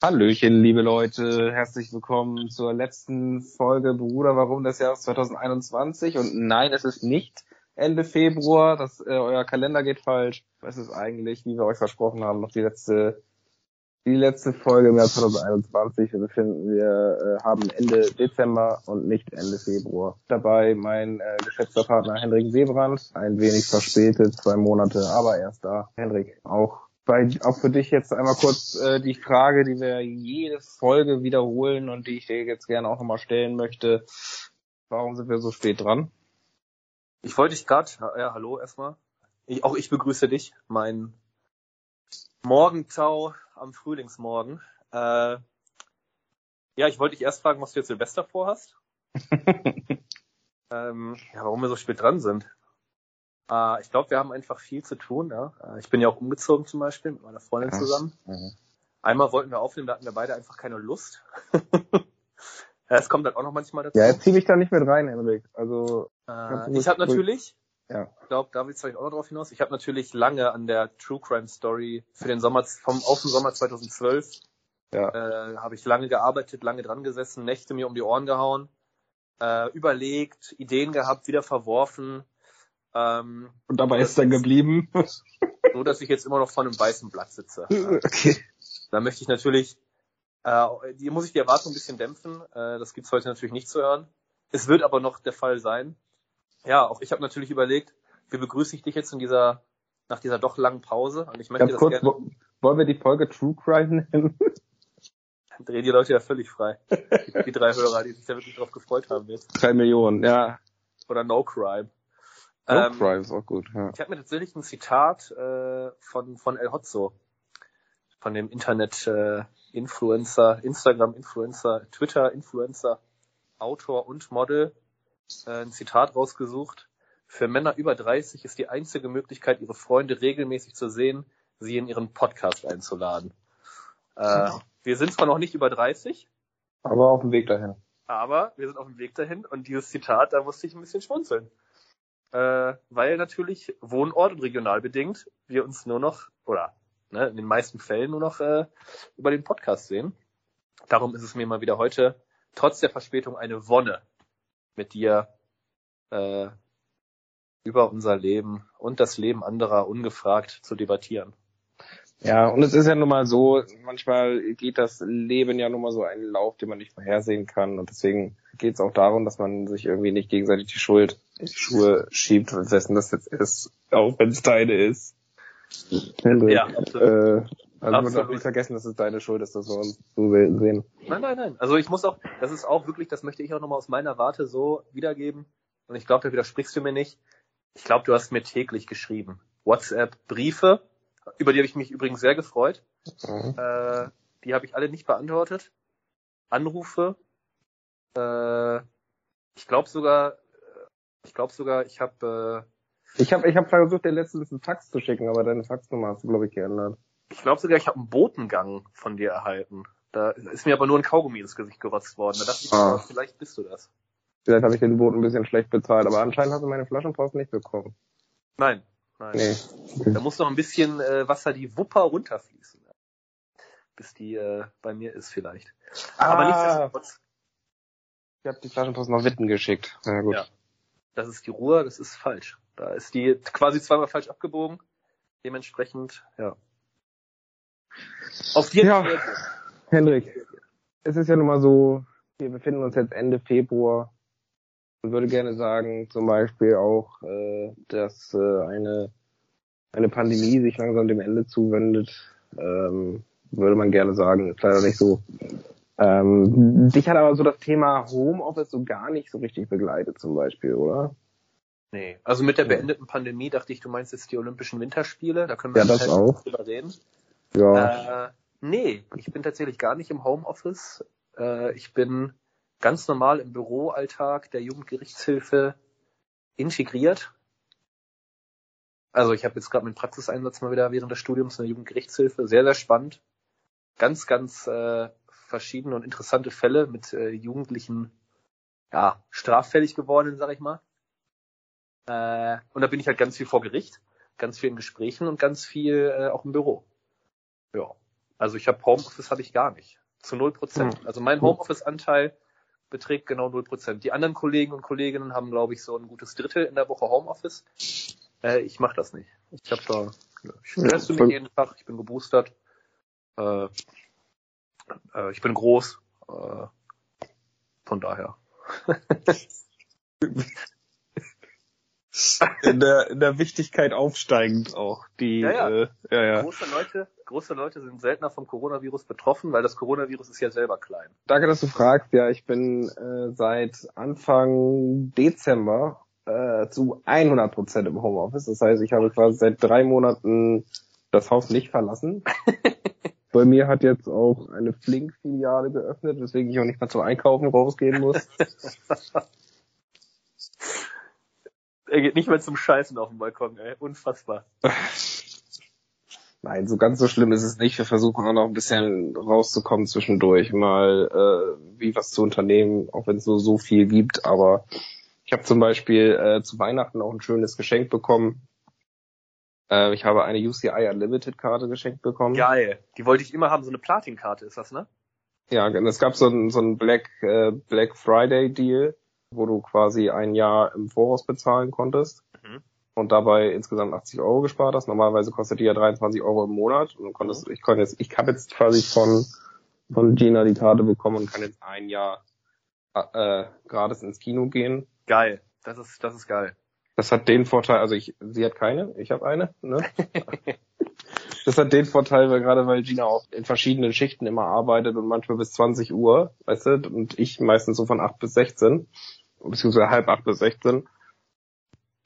Hallöchen, liebe Leute, herzlich willkommen zur letzten Folge Bruder Warum des Jahres 2021. Und nein, es ist nicht Ende Februar, das, äh, euer Kalender geht falsch. Es ist eigentlich, wie wir euch versprochen haben, noch die letzte, die letzte Folge im Jahr 2021. Wir befinden, wir äh, haben Ende Dezember und nicht Ende Februar. Dabei mein äh, geschätzter Partner Hendrik Seebrand, ein wenig verspätet, zwei Monate, aber erst da. Hendrik, auch bei, auch für dich jetzt einmal kurz äh, die Frage, die wir jede Folge wiederholen und die ich dir jetzt gerne auch nochmal stellen möchte. Warum sind wir so spät dran? Ich wollte dich gerade, ja, hallo erstmal. Ich, auch ich begrüße dich, mein Morgentau am Frühlingsmorgen. Äh, ja, ich wollte dich erst fragen, was du jetzt Silvester vorhast. ähm, ja, warum wir so spät dran sind. Äh, ich glaube, wir haben einfach viel zu tun. Ja? Äh, ich bin ja auch umgezogen zum Beispiel mit meiner Freundin ja. zusammen. Mhm. Einmal wollten wir aufnehmen, da hatten wir beide einfach keine Lust. ja, es kommt dann auch noch manchmal dazu. Ja, jetzt zieh mich da nicht mit rein, Henrik. Also äh, ich habe natürlich, ja. ich glaube, da willst du auch noch drauf hinaus. Ich habe natürlich lange an der True Crime Story für den Sommer vom auf den Sommer 2012 ja. äh, habe ich lange gearbeitet, lange dran gesessen, Nächte mir um die Ohren gehauen, äh, überlegt, Ideen gehabt, wieder verworfen ähm, und dabei ist dann geblieben. Nur, dass ich jetzt immer noch vor einem weißen Blatt sitze. Okay. Da möchte ich natürlich, äh, die muss ich die Erwartung ein bisschen dämpfen. Äh, das gibt's heute natürlich nicht zu hören. Es wird aber noch der Fall sein. Ja, auch ich habe natürlich überlegt, wie begrüße ich dich jetzt in dieser, nach dieser doch langen Pause? Und ich möchte Ganz das kurz, gerne. Wollen wir die Folge True Crime nennen? Dann drehen die Leute ja völlig frei. Die, die drei Hörer, die sich da wirklich drauf gefreut haben jetzt. Drei Millionen, ja. Oder No Crime. Ähm, Crime ist auch gut, ja. Ich habe mir tatsächlich ein Zitat äh, von, von El Hotzo, von dem Internet-Influencer, äh, Instagram-Influencer, Twitter-Influencer, Autor und Model, äh, ein Zitat rausgesucht. Für Männer über 30 ist die einzige Möglichkeit, ihre Freunde regelmäßig zu sehen, sie in ihren Podcast einzuladen. Äh, wir sind zwar noch nicht über 30, aber auf dem Weg dahin. Aber wir sind auf dem Weg dahin und dieses Zitat, da musste ich ein bisschen schmunzeln äh, weil natürlich Wohnort und regional bedingt wir uns nur noch, oder ne, in den meisten Fällen nur noch äh, über den Podcast sehen. Darum ist es mir mal wieder heute, trotz der Verspätung, eine Wonne, mit dir äh, über unser Leben und das Leben anderer ungefragt zu debattieren. Ja, und es ist ja nun mal so, manchmal geht das Leben ja nun mal so einen Lauf, den man nicht vorhersehen kann. Und deswegen geht es auch darum, dass man sich irgendwie nicht gegenseitig die Schuld in die Schuhe schiebt, wessen das jetzt ist, auch wenn es deine ist. Hendrik, ja, äh, also man darf nicht vergessen, dass es deine Schuld ist, dass wir uns so sehen. Nein, nein, nein. Also ich muss auch, das ist auch wirklich, das möchte ich auch nochmal aus meiner Warte so wiedergeben. Und ich glaube, da widersprichst du mir nicht. Ich glaube, du hast mir täglich geschrieben. WhatsApp, Briefe, über die habe ich mich übrigens sehr gefreut. Mhm. Äh, die habe ich alle nicht beantwortet. Anrufe. Äh, ich glaube sogar, ich glaube sogar, ich habe äh, ich habe ich hab versucht, dir letztens einen Fax zu schicken, aber deine Faxnummer hast du, glaube ich, geändert. Ich glaube sogar, ich habe einen Botengang von dir erhalten. Da ist mir aber nur ein Kaugummi ins Gesicht gerotzt worden. Da dachte ich, ah. vielleicht bist du das. Vielleicht habe ich den Boten ein bisschen schlecht bezahlt, aber anscheinend hast du meine Flaschenpost nicht bekommen. Nein, Nein. Nee. Da muss noch ein bisschen äh, Wasser die Wupper runterfließen. Bis die äh, bei mir ist vielleicht. Ah, Aber nichtsdestotrotz. Ich habe die Flaschenpost nach Witten geschickt. Ja, gut. Ja. Das ist die Ruhr, das ist falsch. Da ist die quasi zweimal falsch abgebogen. Dementsprechend, ja. Auf dir. Ja, Hendrik, es ist ja nun mal so, wir befinden uns jetzt Ende Februar und würde gerne sagen, zum Beispiel auch, äh, dass äh, eine, eine Pandemie sich langsam dem Ende zuwendet. Ähm, würde man gerne sagen, ist leider nicht so. Ähm, dich hat aber so das Thema Homeoffice so gar nicht so richtig begleitet zum Beispiel, oder? Nee, also mit der beendeten Pandemie dachte ich, du meinst jetzt die Olympischen Winterspiele, da können wir ja, das halt auch. drüber reden. Ja. Äh, nee, ich bin tatsächlich gar nicht im Homeoffice. Äh, ich bin ganz normal im Büroalltag der Jugendgerichtshilfe integriert. Also ich habe jetzt gerade meinen Praxiseinsatz mal wieder während des Studiums in der Jugendgerichtshilfe. Sehr, sehr spannend. Ganz, ganz äh, verschiedene und interessante Fälle mit äh, Jugendlichen, ja, straffällig geworden, sag ich mal. Äh, und da bin ich halt ganz viel vor Gericht, ganz viel in Gesprächen und ganz viel äh, auch im Büro. Ja. Also ich habe Homeoffice habe ich gar nicht. Zu null Prozent. Hm. Also mein Homeoffice-Anteil beträgt genau null Prozent. Die anderen Kollegen und Kolleginnen haben, glaube ich, so ein gutes Drittel in der Woche Homeoffice. Äh, ich mache das nicht. Ich habe da, ich teste mich jeden Tag, ich bin geboostert. Äh, äh, ich bin groß. Äh, von daher. in der, in der Wichtigkeit aufsteigend auch. Die, Ja, ja. Äh, ja, ja. Große Leute, große Leute sind seltener vom Coronavirus betroffen, weil das Coronavirus ist ja selber klein. Danke, dass du fragst. Ja, ich bin äh, seit Anfang Dezember äh, zu 100 Prozent im Homeoffice. Das heißt, ich habe quasi seit drei Monaten das Haus nicht verlassen. Bei mir hat jetzt auch eine Flink-Filiale geöffnet, weswegen ich auch nicht mehr zum Einkaufen rausgehen muss. Er geht nicht mehr zum Scheißen auf dem Balkon, ey. Unfassbar. Nein, so ganz so schlimm ist es nicht. Wir versuchen auch noch ein bisschen rauszukommen zwischendurch, mal äh, wie was zu unternehmen, auch wenn es nur so viel gibt. Aber ich habe zum Beispiel äh, zu Weihnachten auch ein schönes Geschenk bekommen. Äh, ich habe eine UCI Unlimited Karte geschenkt bekommen. Geil. Die wollte ich immer haben. So eine Platin-Karte ist das, ne? Ja, es gab so ein, so ein Black, äh, Black Friday Deal, wo du quasi ein Jahr im Voraus bezahlen konntest Mhm. und dabei insgesamt 80 Euro gespart hast. Normalerweise kostet die ja 23 Euro im Monat und du konntest, ich konnte jetzt, ich habe jetzt quasi von, von Gina die Karte bekommen und kann jetzt ein Jahr äh, gratis ins Kino gehen. Geil. Das ist, das ist geil. Das hat den Vorteil, also ich, sie hat keine, ich habe eine, ne? Das hat den Vorteil, weil gerade weil Gina auch in verschiedenen Schichten immer arbeitet und manchmal bis 20 Uhr, weißt du, und ich meistens so von 8 bis 16, beziehungsweise halb 8 bis 16,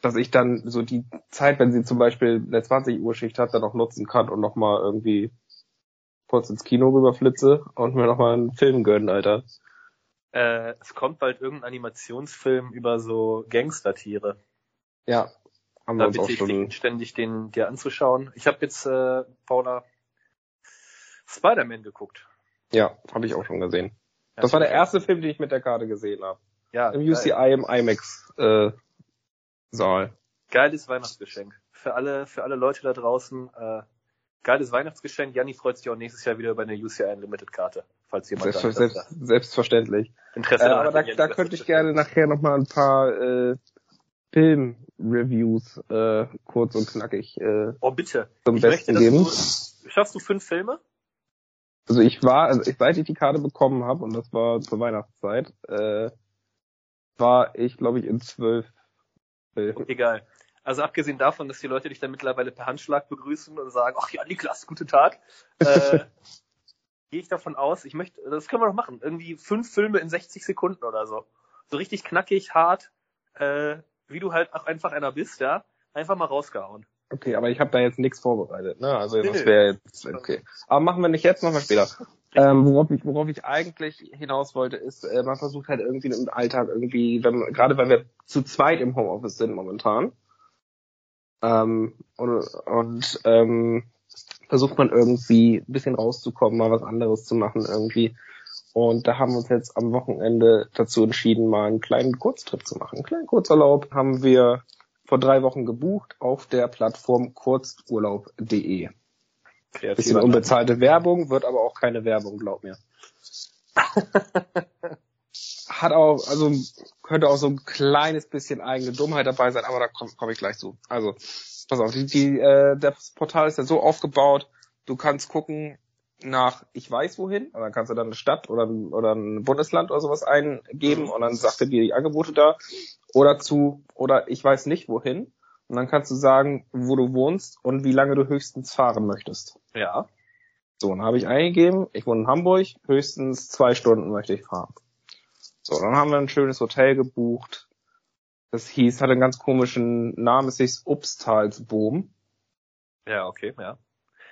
dass ich dann so die Zeit, wenn sie zum Beispiel eine 20 Uhr Schicht hat, dann auch nutzen kann und nochmal irgendwie kurz ins Kino rüberflitze und mir nochmal einen Film gönnen, Alter. Äh, es kommt bald irgendein Animationsfilm über so Gangstertiere. Ja, haben wir Da uns auch bitte ich schon, ständig den dir anzuschauen. Ich habe jetzt, äh, Paula, Spider-Man geguckt. ja, habe ich auch schon gesehen. Ja, Das war der erste Film, den ich mit der Karte gesehen habe. Ja, Im geil. UCI im IMAX äh, Saal. Geiles Weihnachtsgeschenk. Für alle, für alle Leute da draußen, äh, geiles Weihnachtsgeschenk. Janni freut sich auch nächstes Jahr wieder über eine UCI Unlimited Karte, falls jemand Selbst, da selbst, selbstverständlich. Interesse Äh, aber da, da könnte ich gerne nachher noch mal ein paar äh, Film-Reviews äh, kurz und knackig äh, Oh, bitte. zum Ich Besten möchte, geben. du, schaffst du fünf Filme? Also ich war, also ich, seit ich die Karte bekommen habe, und das war zur Weihnachtszeit, äh, war ich, glaube ich, in zwölf Filmen. Egal. Also abgesehen davon, dass die Leute dich dann mittlerweile per Handschlag begrüßen und sagen, ach ja, Niklas, guten Tag, äh, gehe ich davon aus, ich möchte, das können wir doch machen, irgendwie fünf Filme in 60 Sekunden oder so. So richtig knackig, hart, äh, wie du halt auch einfach einer bist, ja, einfach mal rausgehauen. Okay, aber ich habe da jetzt nichts vorbereitet, ne? Also Nee, das wäre jetzt okay. Aber machen wir nicht jetzt, machen wir später. Ähm, worauf ich, worauf ich eigentlich hinaus wollte, ist, äh, man versucht halt irgendwie im Alltag irgendwie, wenn, gerade weil wir zu zweit im Homeoffice sind momentan, ähm, und, und ähm, versucht man irgendwie ein bisschen rauszukommen, mal was anderes zu machen irgendwie. Und da haben wir uns jetzt am Wochenende dazu entschieden, mal einen kleinen Kurztrip zu machen. Einen kleinen Kurzurlaub haben wir vor drei Wochen gebucht auf der Plattform kurzurlaub.de. Kreativer Bisschen unbezahlte Werbung, wird aber auch keine Werbung, glaub mir. Hat auch, also könnte auch so ein kleines bisschen eigene Dummheit dabei sein, aber da komme komm ich gleich zu. Also, pass auf, die, die, äh, das Portal ist ja so aufgebaut, du kannst gucken nach ich weiß wohin, und dann kannst du dann eine Stadt oder, ein- oder ein Bundesland oder sowas eingeben und dann sagt er dir die Angebote da. Oder zu, oder ich weiß nicht wohin. Und dann kannst du sagen, wo du wohnst und wie lange du höchstens fahren möchtest. Ja. So, dann habe ich eingegeben, ich wohne in Hamburg, höchstens zwei Stunden möchte ich fahren. So, dann haben wir ein schönes Hotel gebucht. Das hieß, hatte einen ganz komischen Namen, es hieß Upstalsboom. Ja, okay, ja.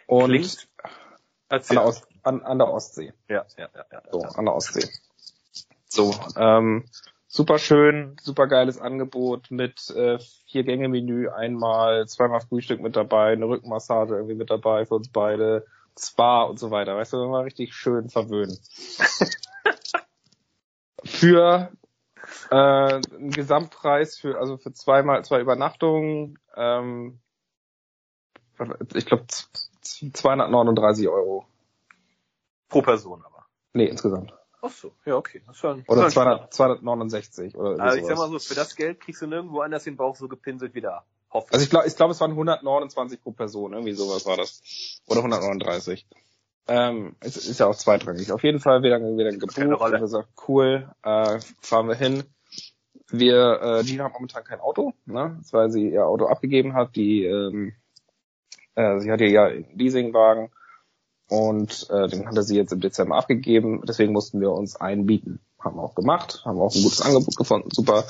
Und Klingt- an der, Ost, an, an der Ostsee. Ja, ja, ja, ja. So, an der Ostsee. So, ähm, super schön, super geiles Angebot mit äh, vier Gänge Menü, einmal, zweimal Frühstück mit dabei, eine Rückenmassage irgendwie mit dabei für uns beide, Spa und so weiter. Weißt du, wir mal richtig schön verwöhnen. für äh, einen Gesamtpreis für also für zweimal zwei Übernachtungen, ähm, ich glaube 239 Euro Pro Person aber. Nee, insgesamt. Ach so, ja, okay. Das war ein, Oder das war ein 200, 269 oder Also ich sag mal so, für das Geld kriegst du nirgendwo anders den Bauch so gepinselt wie da. Hoffentlich. Also ich glaube, ich glaube, es waren 129 pro Person, irgendwie sowas war das. Oder 139. Ähm, es ist ja auch zweitrangig. Auf jeden Fall wieder, wieder gebucht. Keine Rolle. Haben gesagt, cool, äh, fahren wir hin. Wir, äh, Gina hat momentan kein Auto, ne? Weil sie ihr Auto abgegeben hat. Die, ähm, äh, sie hatte ja einen Leasingwagen und äh, den hatte sie jetzt im Dezember abgegeben. Deswegen mussten wir uns einen bieten. Haben wir auch gemacht, haben auch ein gutes Angebot gefunden, super.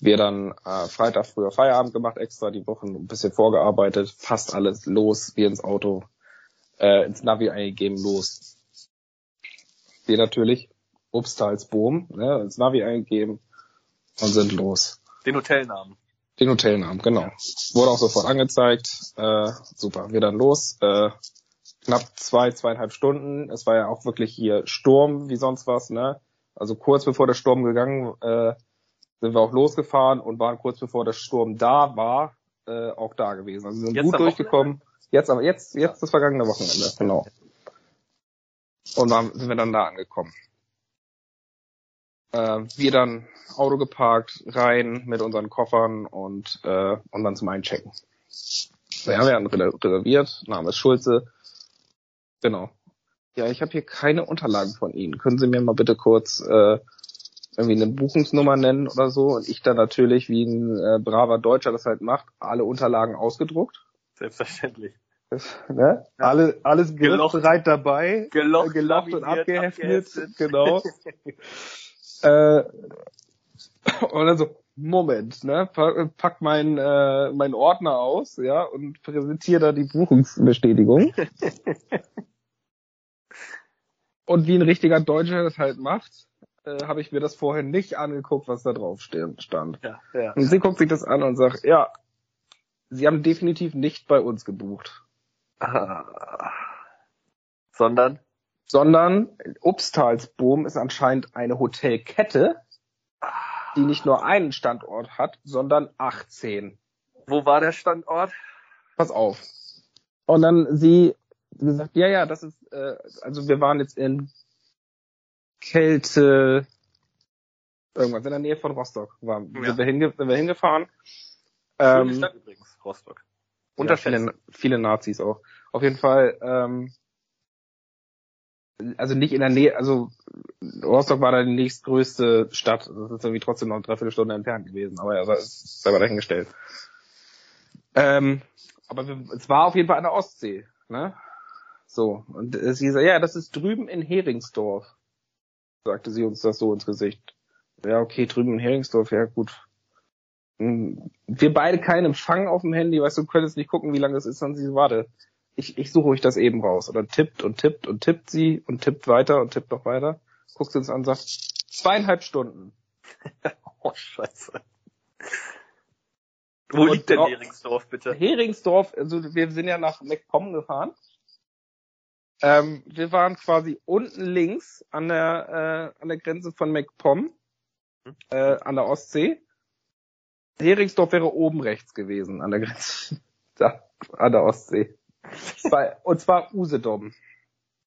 Wir dann äh, Freitag früher Feierabend gemacht, extra die Wochen ein bisschen vorgearbeitet, fast alles los, wir ins Auto, äh, ins Navi eingegeben, los. Wir natürlich, Obstalsboom, ne, ins Navi eingegeben und sind los. Den Hotelnamen. Den Hotelnamen, genau. Wurde auch sofort angezeigt. Äh, super, wir dann los. Äh, knapp zwei, zweieinhalb Stunden. Es war ja auch wirklich hier Sturm wie sonst was, ne? Also kurz bevor der Sturm gegangen, äh, sind wir auch losgefahren und waren kurz bevor der Sturm da war, äh, auch da gewesen. Also wir sind Jetzt gut durchgekommen. Jetzt aber jetzt, jetzt das vergangene Wochenende, genau. Und dann sind wir dann da angekommen. Äh, wir dann Auto geparkt, rein mit unseren Koffern und, äh, und dann zum Einchecken. Ja, wir hatten re- reserviert, Name ist Schulze. Genau. Ja, ich habe hier keine Unterlagen von Ihnen. Können Sie mir mal bitte kurz äh, irgendwie eine Buchungsnummer nennen oder so? Und ich dann natürlich, wie ein äh, braver Deutscher das halt macht, alle Unterlagen ausgedruckt. Selbstverständlich. Ne? Alle, alles Gelocht. griffbereit dabei. Gelocht, äh, gelocht und abgeheftet. Genau. äh, und dann so, Moment, ne? pa- Pack mein, äh, mein Ordner aus, ja, und präsentiere da die Buchungsbestätigung. und wie ein richtiger Deutscher das halt macht, äh, habe ich mir das vorher nicht angeguckt, was da drauf stand. Ja, ja. Und sie guckt sich das an und sagt, ja, sie haben definitiv nicht bei uns gebucht. Ah. Sondern? Sondern Obstalsboom ist anscheinend eine Hotelkette, die nicht nur einen Standort hat, sondern 18. Wo war der Standort? Pass auf. Und dann sie gesagt, ja, ja, das ist, äh, also wir waren jetzt in Kälte, irgendwas in der Nähe von Rostock, waren, Ja. sind, wir hinge sind wir hingefahren. Schöne Ähm, Stadt übrigens, Rostock. und Ja, viele, viele Nazis auch. Auf jeden Fall, ähm, also nicht in der Nähe, also Rostock war da die nächstgrößte Stadt. Das ist irgendwie trotzdem noch eine Dreiviertelstunde entfernt gewesen, aber ja, das ist selber dahingestellt. Ähm, aber wir, es war auf jeden Fall an der Ostsee, ne? So, und sie sagt, ja, das ist drüben in Heringsdorf, sagte sie uns das so ins Gesicht. Ja, okay, drüben in Heringsdorf, ja gut. Hm, Wir beide keinen Empfang auf dem Handy, weißt du, du könntest nicht gucken, wie lange es ist, und sie, warte, ich, ich suche euch das eben raus. Oder tippt und tippt und tippt sie und tippt weiter und tippt noch weiter. Guckt sie uns an und sagt, zweieinhalb Stunden. Oh, scheiße. Wo Und liegt denn dra- Heringsdorf, bitte? Heringsdorf, also wir sind ja nach MacPom gefahren. Ähm, wir waren quasi unten links an der, äh, an der Grenze von MacPom, äh, an der Ostsee. Heringsdorf wäre oben rechts gewesen, an der Grenze, da, an der Ostsee. Bei, und zwar Usedom.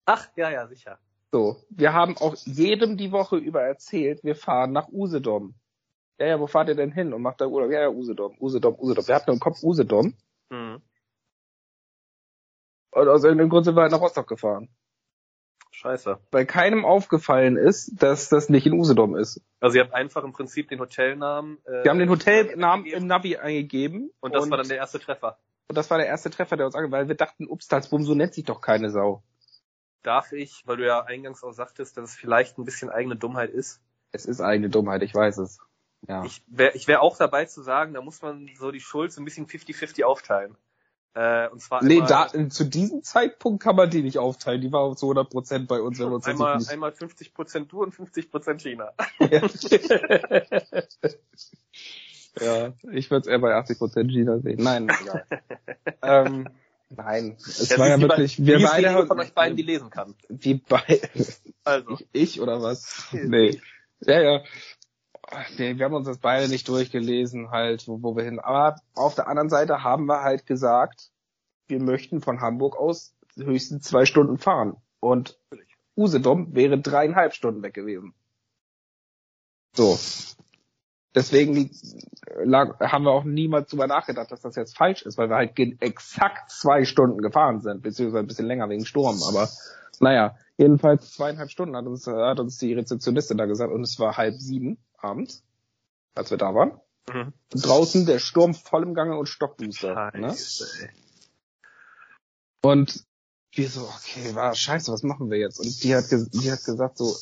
Ach, ja, ja, sicher. So, wir haben auch jedem die Woche über erzählt, wir fahren nach Usedom. Ja, ja, wo fahrt ihr denn hin? Und macht da Urlaub? Ja, ja, Usedom, Usedom, Usedom. Wir hatten im Kopf Usedom. Mhm. Und aus irgendeinem Grund sind wir halt nach Rostock gefahren. Scheiße. Weil keinem aufgefallen ist, dass das nicht in Usedom ist. Also ihr habt einfach im Prinzip den Hotelnamen. Äh, Wir haben den Hotelnamen im Navi eingegeben. und das war dann der erste Treffer. Und das war der erste Treffer, der uns ange, weil wir dachten, Upstalsboom, so nennt sich doch keine Sau. Darf ich, weil du ja eingangs auch sagtest, dass es vielleicht ein bisschen eigene Dummheit ist. Es ist eigene Dummheit, ich weiß es. Ja. Ich wäre ich wär auch dabei zu sagen, da muss man so die Schuld so ein bisschen 50-50 aufteilen. Äh, und zwar nee, einmal, da, zu diesem Zeitpunkt kann man die nicht aufteilen. Die war zu 100 Prozent bei uns, wenn uns das einmal, nicht einmal 50% du und 50% China. ja, ich würde es eher bei 80 Prozent China sehen. Nein, egal. ähm, nein, es Ja, war ja wirklich, wir beide wenige von euch beiden die lesen kann. wie beide, Also, ich, ich oder was? Nee. Ja, ja. Nee, wir haben uns das beide nicht durchgelesen, halt, wo, wo wir hin. Aber auf der anderen Seite haben wir halt gesagt, wir möchten von Hamburg aus höchstens zwei Stunden fahren. Und Usedom wäre dreieinhalb Stunden weg gewesen. So. Deswegen lag, haben wir auch niemals drüber nachgedacht, dass das jetzt falsch ist, weil wir halt exakt zwei Stunden gefahren sind, beziehungsweise ein bisschen länger wegen Sturm. Aber naja, jedenfalls zweieinhalb Stunden hat uns, hat uns die Rezeptionistin da gesagt und es war halb sieben abends, als wir da waren. Mhm. Draußen der Sturm voll im Gange und Stockbooster. Ne? Und wir so, okay, war scheiße, was machen wir jetzt? Und die hat, die hat gesagt so,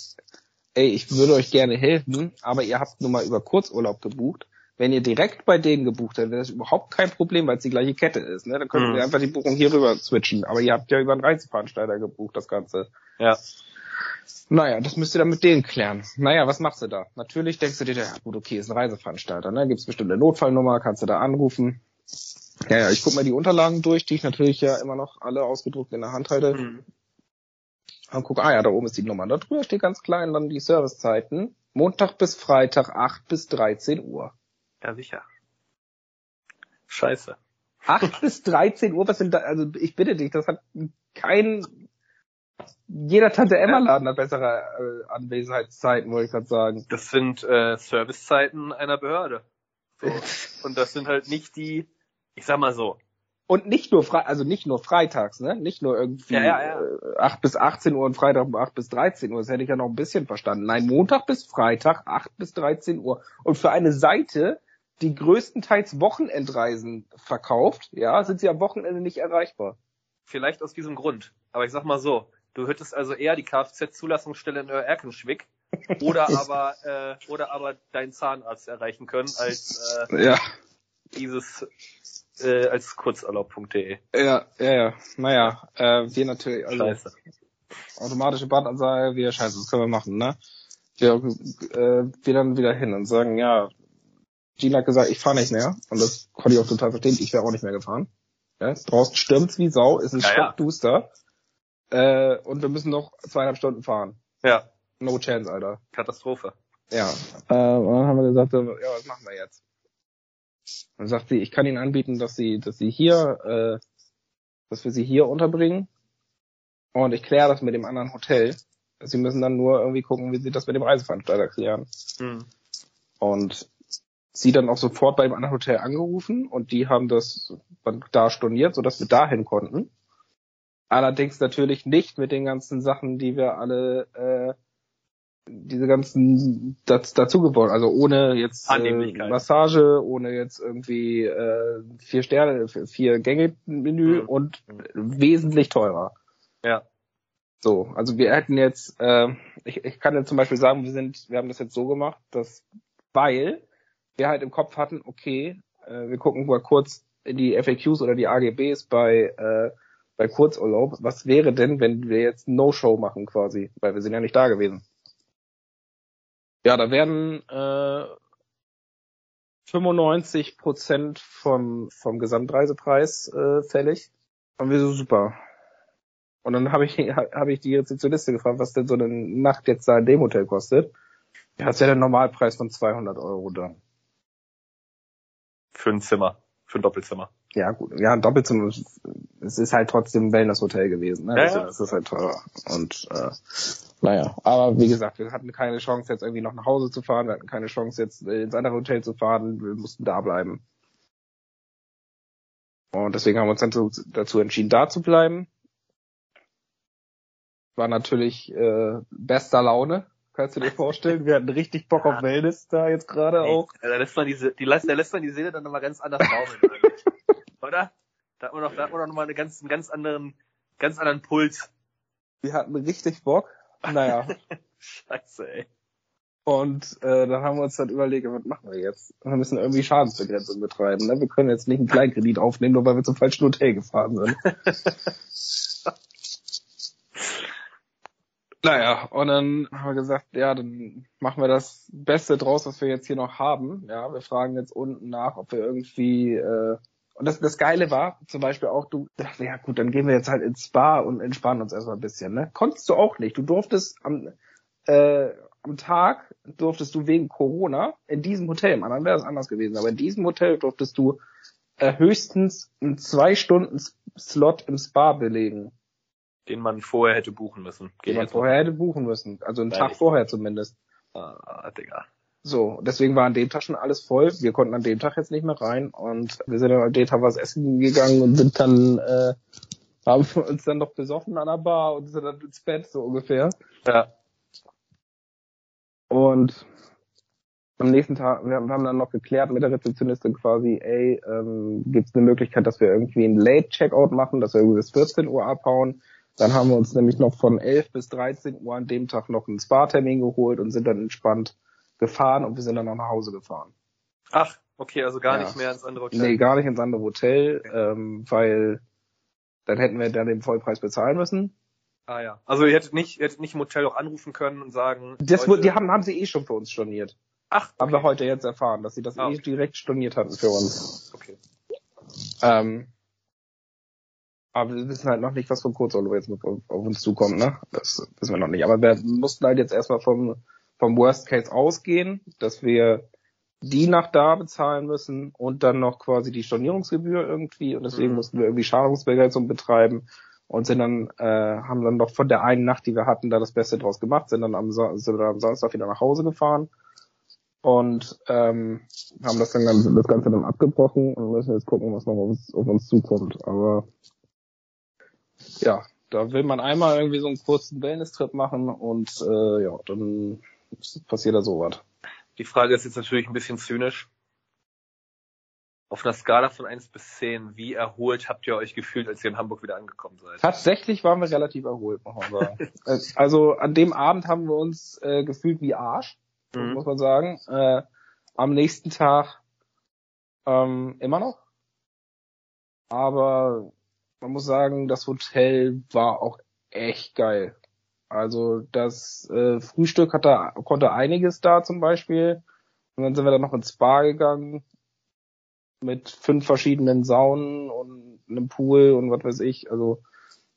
ey, ich würde euch gerne helfen, aber ihr habt nun mal über Kurzurlaub gebucht. Wenn ihr direkt bei denen gebucht hättet, wäre das überhaupt kein Problem, weil es die gleiche Kette ist. Ne? Dann könnt mhm. ihr einfach die Buchung hier rüber switchen. Aber ihr habt ja über einen Reiseveranstalter gebucht, das Ganze. Ja. Naja, das müsst ihr dann mit denen klären. Naja, was machst du da? Natürlich denkst du dir, ja gut, okay, ist ein Reiseveranstalter, ne? Gibt's bestimmt eine Notfallnummer, kannst du da anrufen. Ja, ja, ich guck mal die Unterlagen durch, die ich natürlich ja immer noch alle ausgedruckt in der Hand halte. Mhm. Und guck, ah ja, da oben ist die Nummer. Da drüber steht ganz klein dann die Servicezeiten. Montag bis Freitag 8 bis 13 Uhr. Ja, sicher. Scheiße. 8 bis 13 Uhr, was sind da, also ich bitte dich, das hat kein, jeder Tante Emma Laden hat bessere äh, Anwesenheitszeiten, wollte ich gerade sagen. Das sind äh, Servicezeiten einer Behörde. So. Und das sind halt nicht die, ich sag mal so, und nicht nur frei, also nicht nur freitags, ne? Nicht nur irgendwie ja, ja, ja. Äh, 8 bis 18 Uhr und Freitag um 8 bis 13 Uhr. Das hätte ich ja noch ein bisschen verstanden. Nein, Montag bis Freitag 8 bis 13 Uhr. Und für eine Seite, die größtenteils Wochenendreisen verkauft, ja, sind sie am Wochenende nicht erreichbar. Vielleicht aus diesem Grund. Aber ich sag mal so, du hättest also eher die Kfz-Zulassungsstelle in Erkenschwick oder aber äh, oder aber deinen Zahnarzt erreichen können als äh, ja. dieses äh, als kurzurlaub.de. Ja, ja, ja. Naja, äh, wir natürlich, also Scheiße. automatische Bandansage, wir scheiße, das können wir machen, ne? Wir, äh, wir dann wieder hin und sagen, ja, Gina hat gesagt, ich fahre nicht mehr. Und das konnte ich auch total verstehen. Ich wäre auch nicht mehr gefahren. Ja? Draußen stürmt's wie Sau, ist ein ja, Stockduster. Ja. Äh, und wir müssen noch zweieinhalb Stunden fahren. Ja. No chance, Alter. Katastrophe. Ja. Äh, und dann haben wir gesagt, ja, was machen wir jetzt? Dann sagt sie, ich kann Ihnen anbieten, dass Sie, dass Sie hier, äh, dass wir Sie hier unterbringen. Und ich kläre das mit dem anderen Hotel. Sie müssen dann nur irgendwie gucken, wie Sie das mit dem Reiseveranstalter klären. Mhm. Und sie dann auch sofort beim anderen Hotel angerufen und die haben das dann da storniert, sodass wir dahin konnten. Allerdings natürlich nicht mit den ganzen Sachen, die wir alle äh, diese ganzen das, dazu gebaut, also ohne jetzt äh, Massage, ohne jetzt irgendwie äh, vier Sterne, vier Gänge Menü mhm. und wesentlich teurer. Ja. So, also wir hätten jetzt, äh, ich, ich kann jetzt zum Beispiel sagen, wir sind, wir haben das jetzt so gemacht, dass weil wir halt im Kopf hatten, okay, äh, wir gucken mal kurz in die FAQs oder die AGBs bei äh, bei Kurzurlaub, was wäre denn, wenn wir jetzt No-Show machen quasi, weil wir sind ja nicht da gewesen. Ja, da werden äh, 95 Prozent vom, vom Gesamtreisepreis äh, fällig. Und wir so super. Und dann habe ich, hab ich die Rezeptioniste gefragt, was denn so eine Nacht jetzt da in dem Hotel kostet. Ja, das wäre der Normalpreis von 200 Euro dann. Für ein Zimmer, für ein Doppelzimmer. Ja, gut. Ja, ein Doppelzimmer. Es ist halt trotzdem ein Wellness-Hotel gewesen. Ne? Ja, ja. Das ist halt teurer. Und äh, naja, aber wie gesagt, wir hatten keine Chance, jetzt irgendwie noch nach Hause zu fahren. Wir hatten keine Chance, jetzt ins andere Hotel zu fahren. Wir mussten da bleiben. Und deswegen haben wir uns dann dazu entschieden, da zu bleiben. War natürlich äh, bester Laune, kannst du dir vorstellen. Wir hatten richtig Bock auf Wellness da jetzt gerade auch. Da lässt man diese, die lässt, da lässt man die Seele dann nochmal ganz anders baumeln. Oder? Da hat man doch, da hat man doch nochmal einen ganz, einen ganz anderen, ganz anderen Puls. Wir hatten richtig Bock. Naja. Scheiße, ey. Und äh, dann haben wir uns dann überlegt, was machen wir jetzt? Wir müssen irgendwie Schadensbegrenzung betreiben. Ne? Wir können jetzt nicht einen Kleinkredit aufnehmen, nur weil wir zum falschen Hotel gefahren sind. naja, und dann haben wir gesagt, ja, dann machen wir das Beste draus, was wir jetzt hier noch haben. Ja, wir fragen jetzt unten nach, ob wir irgendwie äh, und das, das Geile war zum Beispiel auch, du dachte, ja gut, dann gehen wir jetzt halt ins Spa und entspannen uns erstmal ein bisschen. Ne? Konntest du auch nicht. Du durftest am, äh, am Tag, durftest du wegen Corona in diesem Hotel, im anderen wäre es anders gewesen, aber in diesem Hotel durftest du äh, höchstens einen zwei Stunden Slot im Spa belegen. Den man vorher hätte buchen müssen. Den Geht man jetzt vorher hätte buchen müssen. Also einen Tag vorher zumindest. Ah, Digga. So, deswegen war an dem Tag schon alles voll. Wir konnten an dem Tag jetzt nicht mehr rein und wir sind dann an dem Tag was essen gegangen und sind dann, äh, haben uns dann noch besoffen an der Bar und sind dann ins Bett, so ungefähr. Ja. Und am nächsten Tag, wir haben dann noch geklärt mit der Rezeptionistin quasi, ey, ähm, gibt es eine Möglichkeit, dass wir irgendwie einen Late-Checkout machen, dass wir irgendwie bis 14 Uhr abhauen. Dann haben wir uns nämlich noch von 11 bis 13 Uhr an dem Tag noch einen Spa-Termin geholt und sind dann entspannt gefahren und wir sind dann auch nach Hause gefahren. Ach, okay, also gar Ja. nicht mehr ins andere Hotel. Nee, gar nicht ins andere Hotel, ähm, weil dann hätten wir dann den Vollpreis bezahlen müssen. Ah ja. Also ihr hättet nicht, ihr hättet nicht im Hotel auch anrufen können und sagen. Das, Leute- die haben, haben sie eh schon für uns storniert. Ach, Haben wir heute jetzt erfahren, dass sie das Ah, eh okay. direkt storniert hatten für uns. okay. Ähm, aber wir wissen halt noch nicht, was ein Kurzurlaub jetzt auf uns zukommt, ne? Das wissen wir noch nicht. Aber wir mussten halt jetzt erstmal vom, vom Worst Case ausgehen, dass wir die nach da bezahlen müssen und dann noch quasi die Stornierungsgebühr irgendwie und deswegen Mhm. mussten wir irgendwie Schadungsbegrenzung betreiben und sind dann, äh, haben dann noch von der einen Nacht, die wir hatten, da das Beste draus gemacht, sind dann am, sind dann am Samstag wieder nach Hause gefahren und ähm, haben das dann ganz, das Ganze dann abgebrochen und müssen jetzt gucken, was noch auf uns, auf uns zukommt. Aber ja, da will man einmal irgendwie so einen kurzen Wellness-Trip machen und äh, ja, dann passiert da sowas. Die Frage ist jetzt natürlich ein bisschen zynisch. Auf einer Skala von 1 bis 10, wie erholt habt ihr euch gefühlt, als ihr in Hamburg wieder angekommen seid? Tatsächlich waren wir relativ erholt, muss man sagen. Äh, also an dem Abend haben wir uns äh, gefühlt wie Arsch, Mhm. muss man sagen. Äh, am nächsten Tag ähm, immer noch. Aber man muss sagen, das Hotel war auch echt geil. Also das äh, Frühstück hatte, konnte einiges da zum Beispiel. Und dann sind wir dann noch ins Spa gegangen mit fünf verschiedenen Saunen und einem Pool und was weiß ich. Also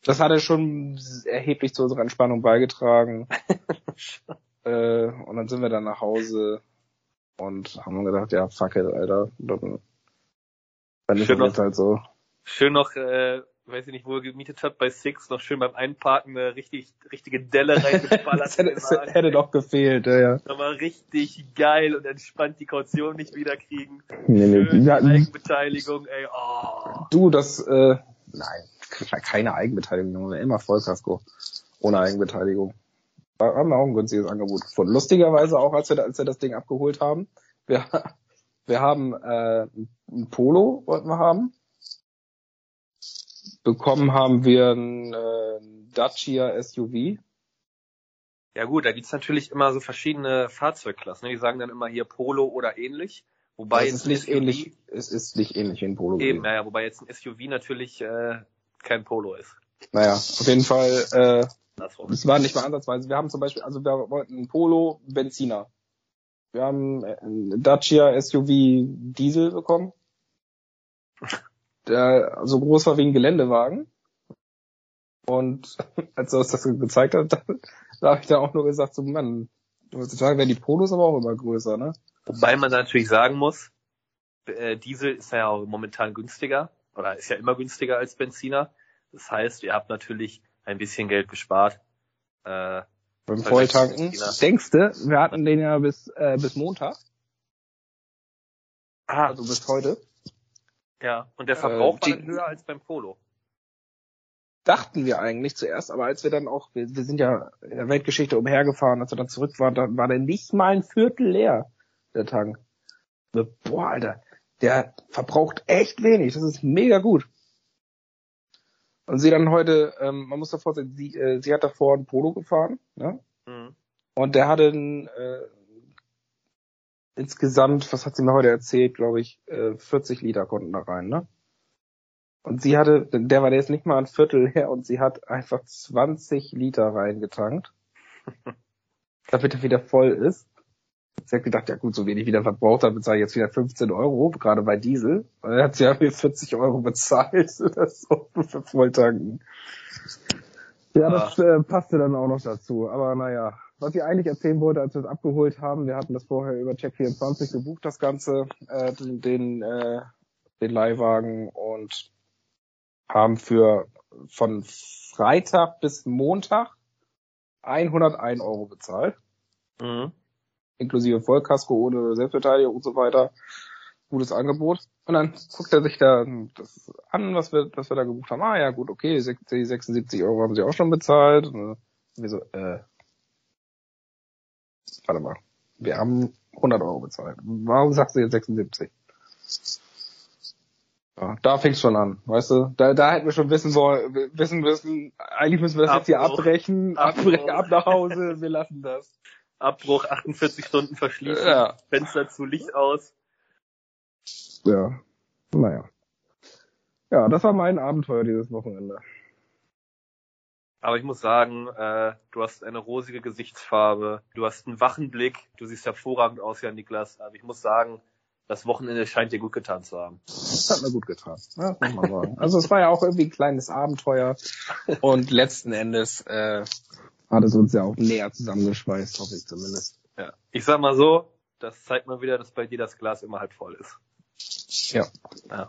das hatte schon erheblich zu unserer Entspannung beigetragen. äh, und dann sind wir dann nach Hause und haben gedacht, ja, fuck it, Alter. Dann, dann ist Schön es halt so. Schön noch, äh, weiß ich nicht, wo ihr gemietet habt, bei Six, noch schön beim Einparken eine richtig, richtige Delle reingeballert. das hätte, das hätte doch gefehlt, ja, ja. Nochmal richtig geil und entspannt die Kaution nicht wiederkriegen. Nee, nee. Schön hatten, Eigenbeteiligung, ey, oh. du, das, äh, nein, keine Eigenbeteiligung, Junge, immer Vollkasko. Ohne Eigenbeteiligung. Da haben wir auch ein günstiges Angebot gefunden. Lustigerweise auch, als wir, als wir das Ding abgeholt haben. Wir, wir haben äh, ein Polo, wollten wir haben. Bekommen haben wir ein äh, Dacia SUV. Ja gut, da gibt's natürlich immer so verschiedene Fahrzeugklassen. Ne? Die sagen dann immer hier Polo oder ähnlich. Wobei es ist nicht SUV ähnlich, es ist nicht ähnlich wie ein Polo. Eben, naja, wobei jetzt ein SUV natürlich äh, kein Polo ist. Naja, auf jeden Fall, äh, es war nicht mal ansatzweise. Wir haben zum Beispiel, also wir wollten ein Polo Benziner. Wir haben ein Dacia SUV Diesel bekommen. Der so groß war wie ein Geländewagen. Und als er uns das gezeigt hat, da, da habe ich dann auch nur gesagt, so Mann, heutzutage werden die Polos aber auch immer größer, ne? Wobei man natürlich sagen muss, äh, Diesel ist ja auch momentan günstiger oder ist ja immer günstiger als Benziner. Das heißt, ihr habt natürlich ein bisschen Geld gespart. Äh, Beim Volltanken. Benziner. Denkst du, wir hatten den ja bis, äh, bis Montag, ah, also bis heute. Ja, und der Verbrauch äh, war dann höher als beim Polo. dachten wir eigentlich zuerst, aber als wir dann auch, wir, wir sind ja in der Weltgeschichte umhergefahren, als wir dann zurück waren, da war der nicht mal ein Viertel leer, der Tank. Boah, Alter, der verbraucht echt wenig, das ist mega gut. Und sie dann heute, ähm, man muss davor sagen, sie, äh, sie hat davor ein Polo gefahren, ne? Mhm. Und der hatte ein, äh, insgesamt, was hat sie mir heute erzählt, glaube ich, äh, 40 Liter konnten da rein, ne? Und sie hatte, der war jetzt nicht mal ein Viertel her und sie hat einfach 20 Liter reingetankt, damit er wieder voll ist. Sie hat gedacht, ja gut, so wenig wieder verbraucht, dann bezahle ich jetzt wieder 15 Euro, gerade bei Diesel. Und dann hat sie ja für 40 Euro bezahlt, das so für Volltanken. Ja, das äh, passte dann auch noch dazu. Aber naja, was ich eigentlich erzählen wollte, als wir es abgeholt haben, wir hatten das vorher über Check24 gebucht, das Ganze, äh, den, den, äh, den Leihwagen und haben für von Freitag bis Montag 101 Euro bezahlt. Mhm. Inklusive Vollkasko ohne Selbstverteidigung und so weiter. Gutes Angebot. Und dann guckt er sich da das an, was wir, was wir da gebucht haben. Ah ja, gut, okay, die 76 Euro haben sie auch schon bezahlt. Und wir so, äh, warte mal, wir haben 100 Euro bezahlt. Warum sagst du jetzt 76? Ja, da fing's schon an, weißt du? Da, da hätten wir schon wissen wollen, wissen müssen, eigentlich müssen wir das Abbruch. jetzt hier abbrechen, Abbruch. abbrechen, ab nach Hause, wir lassen das. Abbruch, 48 Stunden verschließen, Ja. Fenster zu, Licht aus. Ja, naja. Ja, das war mein Abenteuer dieses Wochenende. Aber ich muss sagen, äh, du hast eine rosige Gesichtsfarbe, du hast einen wachen Blick, du siehst hervorragend aus, ja Niklas. Aber ich muss sagen, das Wochenende scheint dir gut getan zu haben. Das hat mir gut getan. Ja, muss man sagen. Also es war ja auch irgendwie ein kleines Abenteuer und letzten Endes äh, hat es uns ja auch näher zusammengeschweißt, hoffe ich zumindest. Ja. Ich sag mal so, das zeigt mal wieder, dass bei dir das Glas immer halb voll ist. Ja. Ja.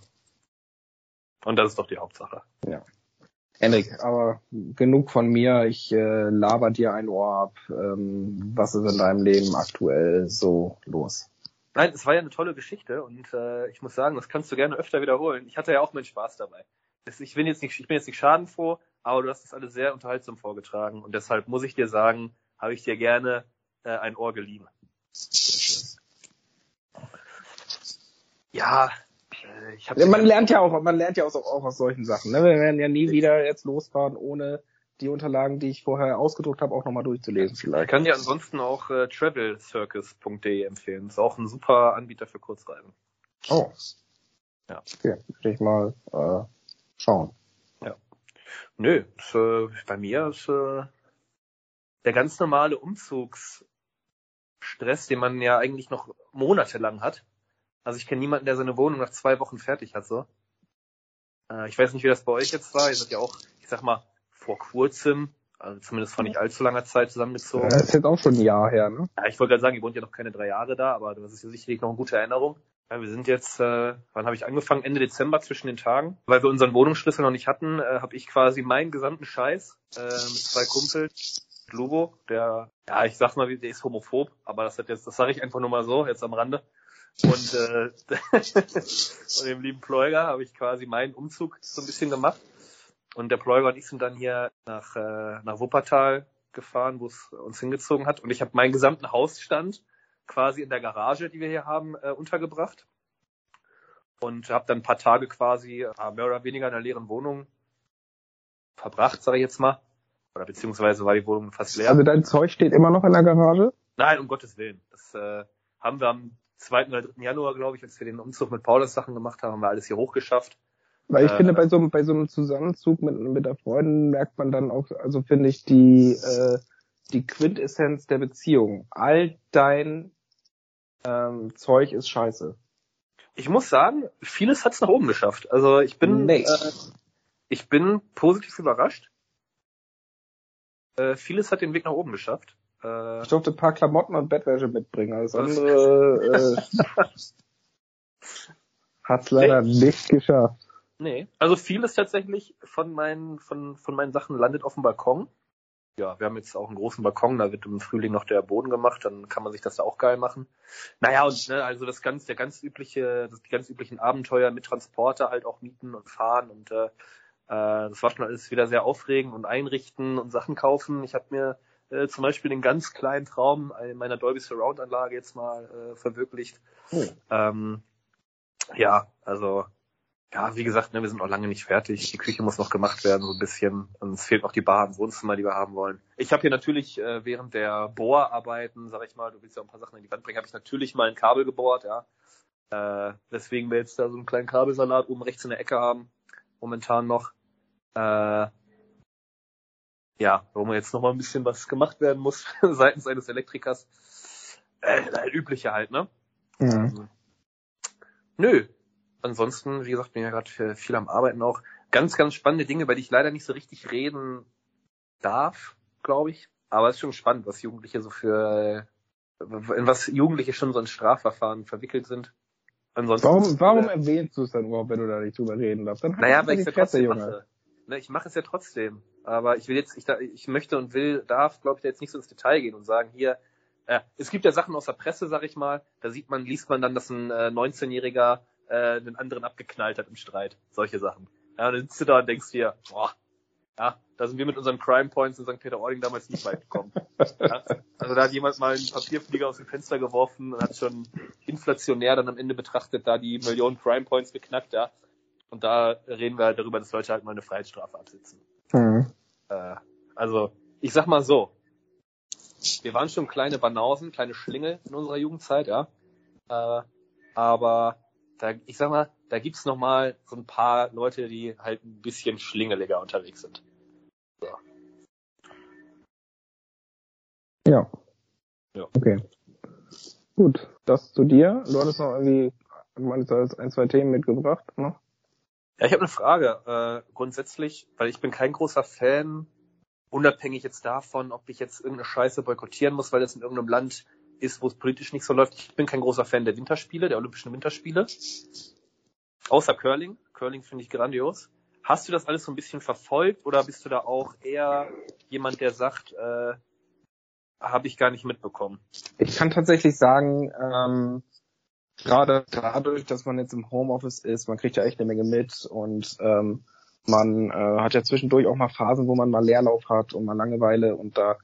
Und das ist doch die Hauptsache. Henrik, aber genug von mir. Ich äh, laber dir ein Ohr ab. Ähm, was ist in deinem Leben aktuell so los? Nein, es war ja eine tolle Geschichte und äh, ich muss sagen, das kannst du gerne öfter wiederholen. Ich hatte ja auch meinen Spaß dabei. Ich bin jetzt nicht, ich bin jetzt nicht schadenfroh, aber du hast das alles sehr unterhaltsam vorgetragen und deshalb muss ich dir sagen, habe ich dir gerne äh, ein Ohr geliehen. Ja, ich habe Ja, man lernt ja auch, man lernt ja auch, auch aus solchen Sachen. Ne? Wir werden ja nie wieder jetzt losfahren, ohne die Unterlagen, die ich vorher ausgedruckt habe, auch nochmal durchzulesen Ich vielleicht. kann dir ansonsten auch äh, travelcircus.de empfehlen. Ist auch ein super Anbieter für Kurzreisen. Oh. Ja. Okay, würde ich mal äh, schauen. Nö, ist, äh, bei mir ist äh, der ganz normale Umzugsstress, den man ja eigentlich noch monatelang hat. Also ich kenne niemanden, der seine Wohnung nach zwei Wochen fertig hat. So. Äh, ich weiß nicht, wie das bei euch jetzt war. Ihr seid ja auch, ich sag mal, vor kurzem, also zumindest vor nicht allzu langer Zeit zusammengezogen. Das ist jetzt auch schon ein Jahr her, ne? Ja, ich wollte gerade sagen, ihr wohnt ja noch keine drei Jahre da, aber das ist ja sicherlich noch eine gute Erinnerung. Ja, wir sind jetzt, äh, wann habe ich angefangen? Ende Dezember zwischen den Tagen. Weil wir unseren Wohnungsschlüssel noch nicht hatten, äh, habe ich quasi meinen gesamten Scheiß äh, mit zwei Kumpels, Lubo, der, ja, ich sag's mal, der ist homophob, aber das hat jetzt, das sage ich einfach nur mal so, jetzt am Rande. Und äh, von dem lieben Pleuger habe ich quasi meinen Umzug so ein bisschen gemacht. Und der Pleuger und ich sind dann hier nach, äh, nach Wuppertal gefahren, wo es uns hingezogen hat. Und ich habe meinen gesamten Hausstand quasi in der Garage, die wir hier haben, äh, untergebracht. Und habe dann ein paar Tage quasi äh, mehr oder weniger in einer leeren Wohnung verbracht, sage ich jetzt mal. Oder beziehungsweise war die Wohnung fast leer. Also dein Zeug steht immer noch in der Garage? Nein, um Gottes Willen. Das äh, haben wir am 2. oder 3. Januar, glaube ich, als wir den Umzug mit Paulus Sachen gemacht haben, haben wir alles hier hochgeschafft. Weil ich Äh, finde, bei so, einem- bei so einem Zusammenzug mit, mit der Freundin merkt man dann auch, also finde ich, die, äh, die Quintessenz der Beziehung. All dein ähm, Zeug ist scheiße. Ich muss sagen, vieles hat's nach oben geschafft. Also ich bin, Nee. äh, ich bin positiv überrascht. Äh, vieles hat den Weg nach oben geschafft. Äh, Ich durfte ein paar Klamotten und Bettwäsche mitbringen. Alles andere äh, hat's leider nicht geschafft. nee, also vieles tatsächlich von meinen, von, von meinen Sachen landet auf dem Balkon. Ja, wir haben jetzt auch einen großen Balkon, da wird im Frühling noch der Boden gemacht, dann kann man sich das da auch geil machen. Naja, und ne, also das ganz, der ganz übliche, das, die ganz üblichen Abenteuer mit Transporter halt auch mieten und fahren und äh, äh, das war schon alles wieder sehr aufregend und einrichten und Sachen kaufen. Ich habe mir äh, zum Beispiel den ganz kleinen Traum in meiner Dolby Surround Anlage jetzt mal äh, verwirklicht. Oh. Ähm, ja, also ja, wie gesagt, ne, wir sind noch lange nicht fertig. Die Küche muss noch gemacht werden, so ein bisschen. Und es fehlt noch die Bar im Wohnzimmer, die wir haben wollen. Ich habe hier natürlich äh, während der Bohrarbeiten, sag ich mal, du willst ja ein paar Sachen in die Wand bringen, habe ich natürlich mal ein Kabel gebohrt, ja. Äh, weswegen wir jetzt da so einen kleinen Kabelsalat oben rechts in der Ecke haben, momentan noch. Äh, ja, wo man jetzt noch mal ein bisschen was gemacht werden muss seitens eines Elektrikers. Äh, übliche halt, ne? Mhm. Ähm, Nö. Ansonsten, wie gesagt, bin ja gerade viel am Arbeiten auch. Ganz, ganz spannende Dinge, die ich leider nicht so richtig reden darf, glaube ich. Aber es ist schon spannend, was Jugendliche so für, äh, in was Jugendliche schon so in Strafverfahren verwickelt sind. Ansonsten. Warum, warum äh, erwähnst du es dann überhaupt, wenn du da nicht drüber reden darfst? Dann halt Naja, weil ich es ja trotzdem Junge. mache. Ne, ich mache es ja trotzdem. Aber ich will jetzt, ich, ich möchte und will, darf, glaube ich, jetzt nicht so ins Detail gehen und sagen, hier, äh, es gibt ja Sachen aus der Presse, sag ich mal, da sieht man, liest man dann, dass ein äh, 19-Jähriger äh, einen anderen abgeknallt hat im Streit. Solche Sachen. Ja, dann sitzt du da und denkst dir, boah, ja, da sind wir mit unseren Crime Points in St. Peter-Ording damals nicht weit gekommen. ja, also da hat jemand mal einen Papierflieger aus dem Fenster geworfen und hat schon inflationär dann am Ende betrachtet, da die Millionen Crime Points geknackt, ja. Und da reden wir halt darüber, dass Leute halt mal eine Freiheitsstrafe absitzen. Mhm. Äh, also, ich sag mal so, wir waren schon kleine Banausen, kleine Schlingel in unserer Jugendzeit, ja. Äh, aber da, ich sag mal, da gibt's noch mal so ein paar Leute, die halt ein bisschen schlingeliger unterwegs sind. So. Ja. Ja. Okay. Gut, das zu dir. Du hattest noch irgendwie, meinst, du ein, zwei Themen mitgebracht, ne? Ja, ich habe eine Frage. Äh, grundsätzlich, weil ich bin kein großer Fan unabhängig jetzt davon, ob ich jetzt irgendeine Scheiße boykottieren muss, weil das in irgendeinem Land ist, wo es politisch nicht so läuft. Ich bin kein großer Fan der Winterspiele, der Olympischen Winterspiele. Außer Curling. Curling finde ich grandios. Hast du das alles so ein bisschen verfolgt oder bist du da auch eher jemand, der sagt, äh, habe ich gar nicht mitbekommen? Ich kann tatsächlich sagen, ähm, gerade dadurch, dass man jetzt im Homeoffice ist, man kriegt ja echt eine Menge mit und ähm, man äh, hat ja zwischendurch auch mal Phasen, wo man mal Leerlauf hat und mal Langeweile und da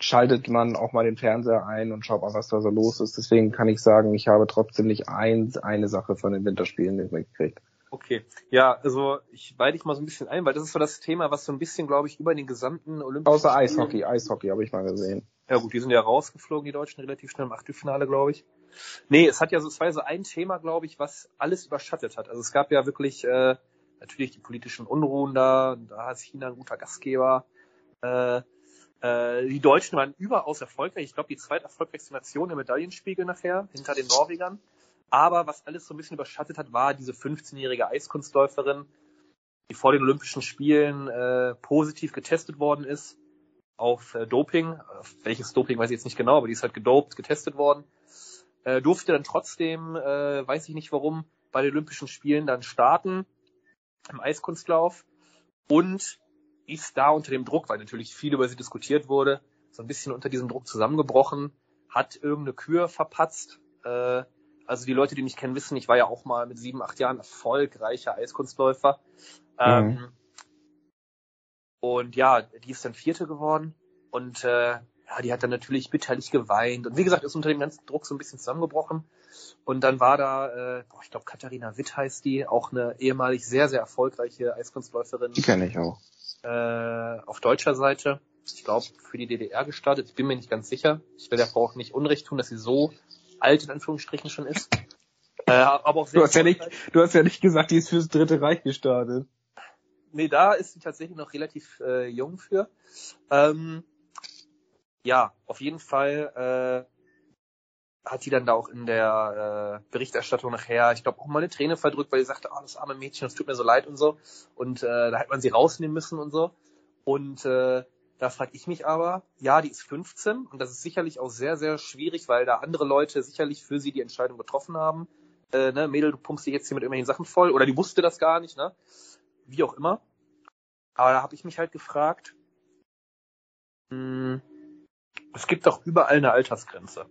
schaltet man auch mal den Fernseher ein und schaut mal, was da so los ist. Deswegen kann ich sagen, ich habe trotzdem nicht ein, eine Sache von den Winterspielen mitgekriegt. Okay, ja, also ich weide dich mal so ein bisschen ein, weil das ist so das Thema, was so ein bisschen, glaube ich, über den gesamten Olympischen Außer Eishockey, Eishockey habe ich mal gesehen. Ja gut, die sind ja rausgeflogen, die Deutschen, relativ schnell im Achtelfinale, glaube ich. Nee, es hat ja so, ja so ein Thema, glaube ich, was alles überschattet hat. Also es gab ja wirklich äh, natürlich die politischen Unruhen da, da ist China ein guter Gastgeber. Äh, äh, die Deutschen waren überaus erfolgreich. Ich glaube, die zweiterfolgreichste Nation im Medaillenspiegel nachher, hinter den Norwegern. Aber was alles so ein bisschen überschattet hat, war diese 15-jährige Eiskunstläuferin, die vor den Olympischen Spielen äh, positiv getestet worden ist auf äh, Doping. Auf welches Doping weiß ich jetzt nicht genau, aber die ist halt gedopt, getestet worden. Äh, durfte dann trotzdem, äh, weiß ich nicht warum, bei den Olympischen Spielen dann starten im Eiskunstlauf und ist da unter dem Druck, weil natürlich viel über sie diskutiert wurde, so ein bisschen unter diesem Druck zusammengebrochen, hat irgendeine Kür verpatzt. Äh, also die Leute, die mich kennen, wissen, ich war ja auch mal mit sieben, acht Jahren erfolgreicher Eiskunstläufer. Ähm, mhm. Ähm, und ja, die ist dann Vierte geworden und äh, ja, die hat dann natürlich bitterlich geweint und wie gesagt, ist unter dem ganzen Druck so ein bisschen zusammengebrochen. Und dann war da, äh, boah, ich glaube, Katharina Witt heißt die, auch eine ehemalig sehr, sehr erfolgreiche Eiskunstläuferin. Die kenne ich auch. Äh, auf deutscher Seite. Ich glaube, für die DDR gestartet. Ich bin mir nicht ganz sicher. Ich will der Frau auch nicht Unrecht tun, dass sie so alt in Anführungsstrichen schon ist. Äh, aber auch sehr du, hast ja nicht, du hast ja nicht gesagt, die ist fürs Dritte Reich gestartet. Nee, da ist sie tatsächlich noch relativ äh, jung für. Ähm, ja, auf jeden Fall äh, hat die dann da auch in der äh, Berichterstattung nachher, ich glaube, auch mal eine Träne verdrückt, weil sie sagte, oh, das arme Mädchen, das tut mir so leid und so. Und äh, da hätte man sie rausnehmen müssen und so. Und äh, da frage ich mich aber, ja, die ist 15 und das ist sicherlich auch sehr, sehr schwierig, weil da andere Leute sicherlich für sie die Entscheidung getroffen haben. Äh, ne, Mädel, du pumpst dich jetzt hier mit irgendwelchen Sachen voll oder die wusste das gar nicht, ne? Wie auch immer. Aber da habe ich mich halt gefragt, mh, hm, es gibt doch überall eine Altersgrenze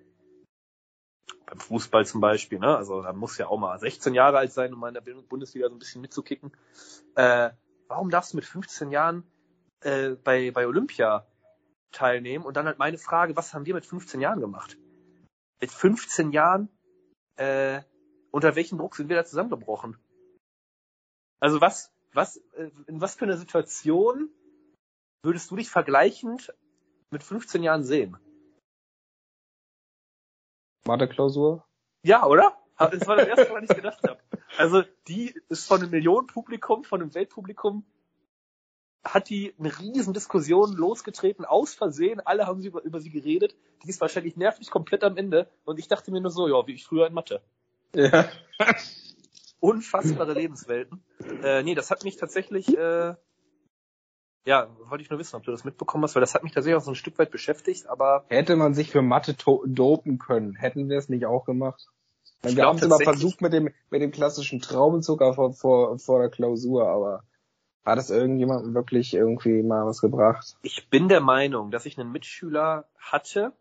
beim Fußball zum Beispiel, ne? Also da muss ja auch mal 16 Jahre alt sein, um mal in der Bundesliga so ein bisschen mitzukicken. Äh, warum darfst du mit 15 Jahren äh, bei, bei Olympia teilnehmen? Und dann halt meine Frage, was haben wir mit 15 Jahren gemacht? Mit 15 Jahren, äh, unter welchem Druck sind wir da zusammengebrochen? Also was, was, äh, in was für eine Situation würdest du dich vergleichend mit 15 Jahren sehen? Mathe-Klausur? Ja, oder? Das war das erste, was ich gedacht habe. Also die ist von einem Millionenpublikum, von einem Weltpublikum, hat die eine riesen Diskussion losgetreten, aus Versehen, alle haben sie über, über sie geredet, die ist wahrscheinlich nervlich komplett am Ende und ich dachte mir nur so, ja, wie ich früher in Mathe. Ja. Unfassbare Lebenswelten. Äh, nee, das hat mich tatsächlich äh, ja, wollte ich nur wissen, ob du das mitbekommen hast, weil das hat mich tatsächlich auch so ein Stück weit beschäftigt, aber. Hätte man sich für Mathe dopen können, hätten wir es nicht auch gemacht? Ich wir haben es immer versucht mit dem, mit dem klassischen Traubenzucker vor, vor, vor der Klausur, aber Hat es irgendjemandem wirklich irgendwie mal was gebracht? Ich bin der Meinung, dass ich einen Mitschüler hatte,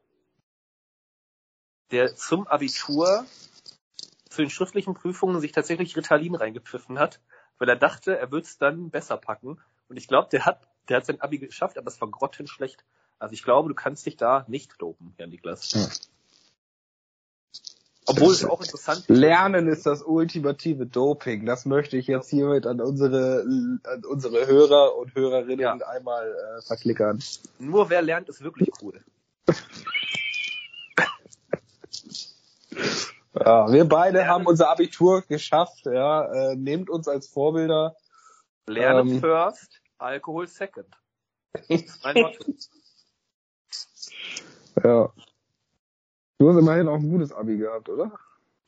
der zum Abitur zu den schriftlichen Prüfungen sich tatsächlich Ritalin reingepfiffen hat, weil er dachte, er würde es dann besser packen. Und ich glaube, der hat, der hat sein Abi geschafft, aber es war grottenschlecht. Also ich glaube, du kannst dich da nicht loben, Jan Niklas. Hm. Obwohl es auch interessant ist. Lernen ist das ultimative Doping. Das möchte ich jetzt hiermit an unsere, an unsere Hörer und Hörerinnen Ja. einmal äh, verklickern. Nur wer lernt, ist wirklich cool. Ja, wir beide haben unser Abitur geschafft. Ja, äh, nehmt uns als Vorbilder. Lernen Ähm. first, Alkohol second. Ja. Du hast immerhin auch ein gutes Abi gehabt, oder?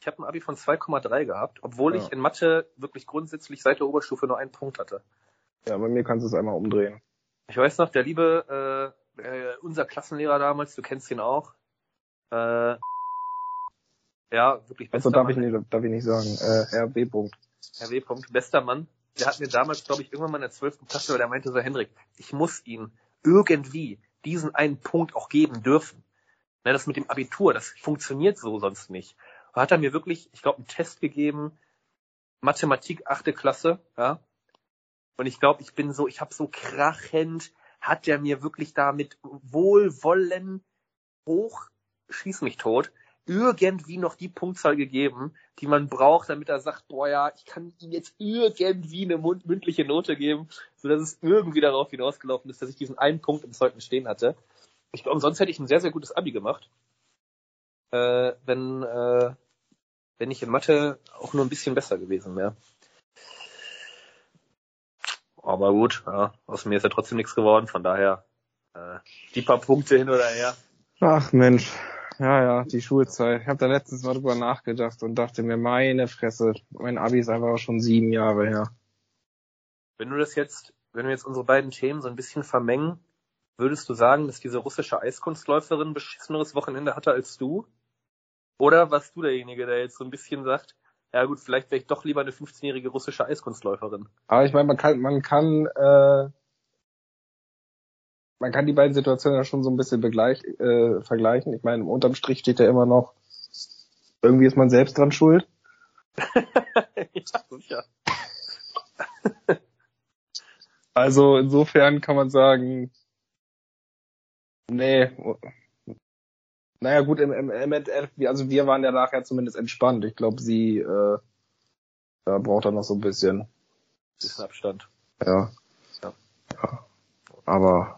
Ich habe ein Abi von 2,3 gehabt, obwohl Ja. ich in Mathe wirklich grundsätzlich seit der Oberstufe nur einen Punkt hatte. Ja, bei mir kannst du es einmal umdrehen. Ich weiß noch, der liebe, äh, äh, unser Klassenlehrer damals, du kennst ihn auch. Äh, ja, wirklich bester darf ich Mann. nicht, darf ich nicht sagen. Äh, Herr W. Punkt. Herr W. Punkt, bester Mann. Der hat mir damals, glaube ich, irgendwann mal in der 12. Klasse, weil der meinte so, Hendrik, ich muss ihm irgendwie diesen einen Punkt auch geben dürfen. Ne, das mit dem Abitur, das funktioniert so sonst nicht. Da hat er mir wirklich, ich glaube, einen Test gegeben, Mathematik, achte Klasse, ja. Und ich glaube, ich bin so, ich habe so krachend, hat der mir wirklich da mit Wohlwollen hoch, schieß mich tot, irgendwie noch die Punktzahl gegeben, die man braucht, damit er sagt, boah ja, ich kann ihm jetzt irgendwie eine mündliche Note geben, so dass es irgendwie darauf hinausgelaufen ist, dass ich diesen einen Punkt im Zeugnis stehen hatte. Ich glaube, sonst hätte ich ein sehr, sehr gutes Abi gemacht, äh, wenn, äh, wenn ich in Mathe auch nur ein bisschen besser gewesen wäre. Aber gut, ja, aus mir ist ja trotzdem nichts geworden, von daher äh, die paar Punkte hin oder her. Ach Mensch. Ja, ja, die Schulzeit. Ich habe da letztens mal drüber nachgedacht und dachte mir, meine Fresse, mein Abi ist einfach auch schon sieben Jahre her. Wenn du das jetzt, wenn wir jetzt unsere beiden Themen so ein bisschen vermengen, würdest du sagen, dass diese russische Eiskunstläuferin ein beschisseneres Wochenende hatte als du? Oder warst du derjenige, der jetzt so ein bisschen sagt, ja gut, vielleicht wäre ich doch lieber eine 15-jährige russische Eiskunstläuferin? Aber ich meine, man kann, man kann, äh, man kann die beiden Situationen ja schon so ein bisschen begleich, äh, vergleichen. Ich meine, unterm Strich steht ja immer noch, irgendwie ist man selbst dran schuld. ja, sicher. Also insofern kann man sagen, nee, naja gut, im, im, im also wir waren ja nachher zumindest entspannt. Ich glaube, sie äh, da braucht er noch so ein bisschen. Bisschen Abstand. Ja. Ja. ja. Aber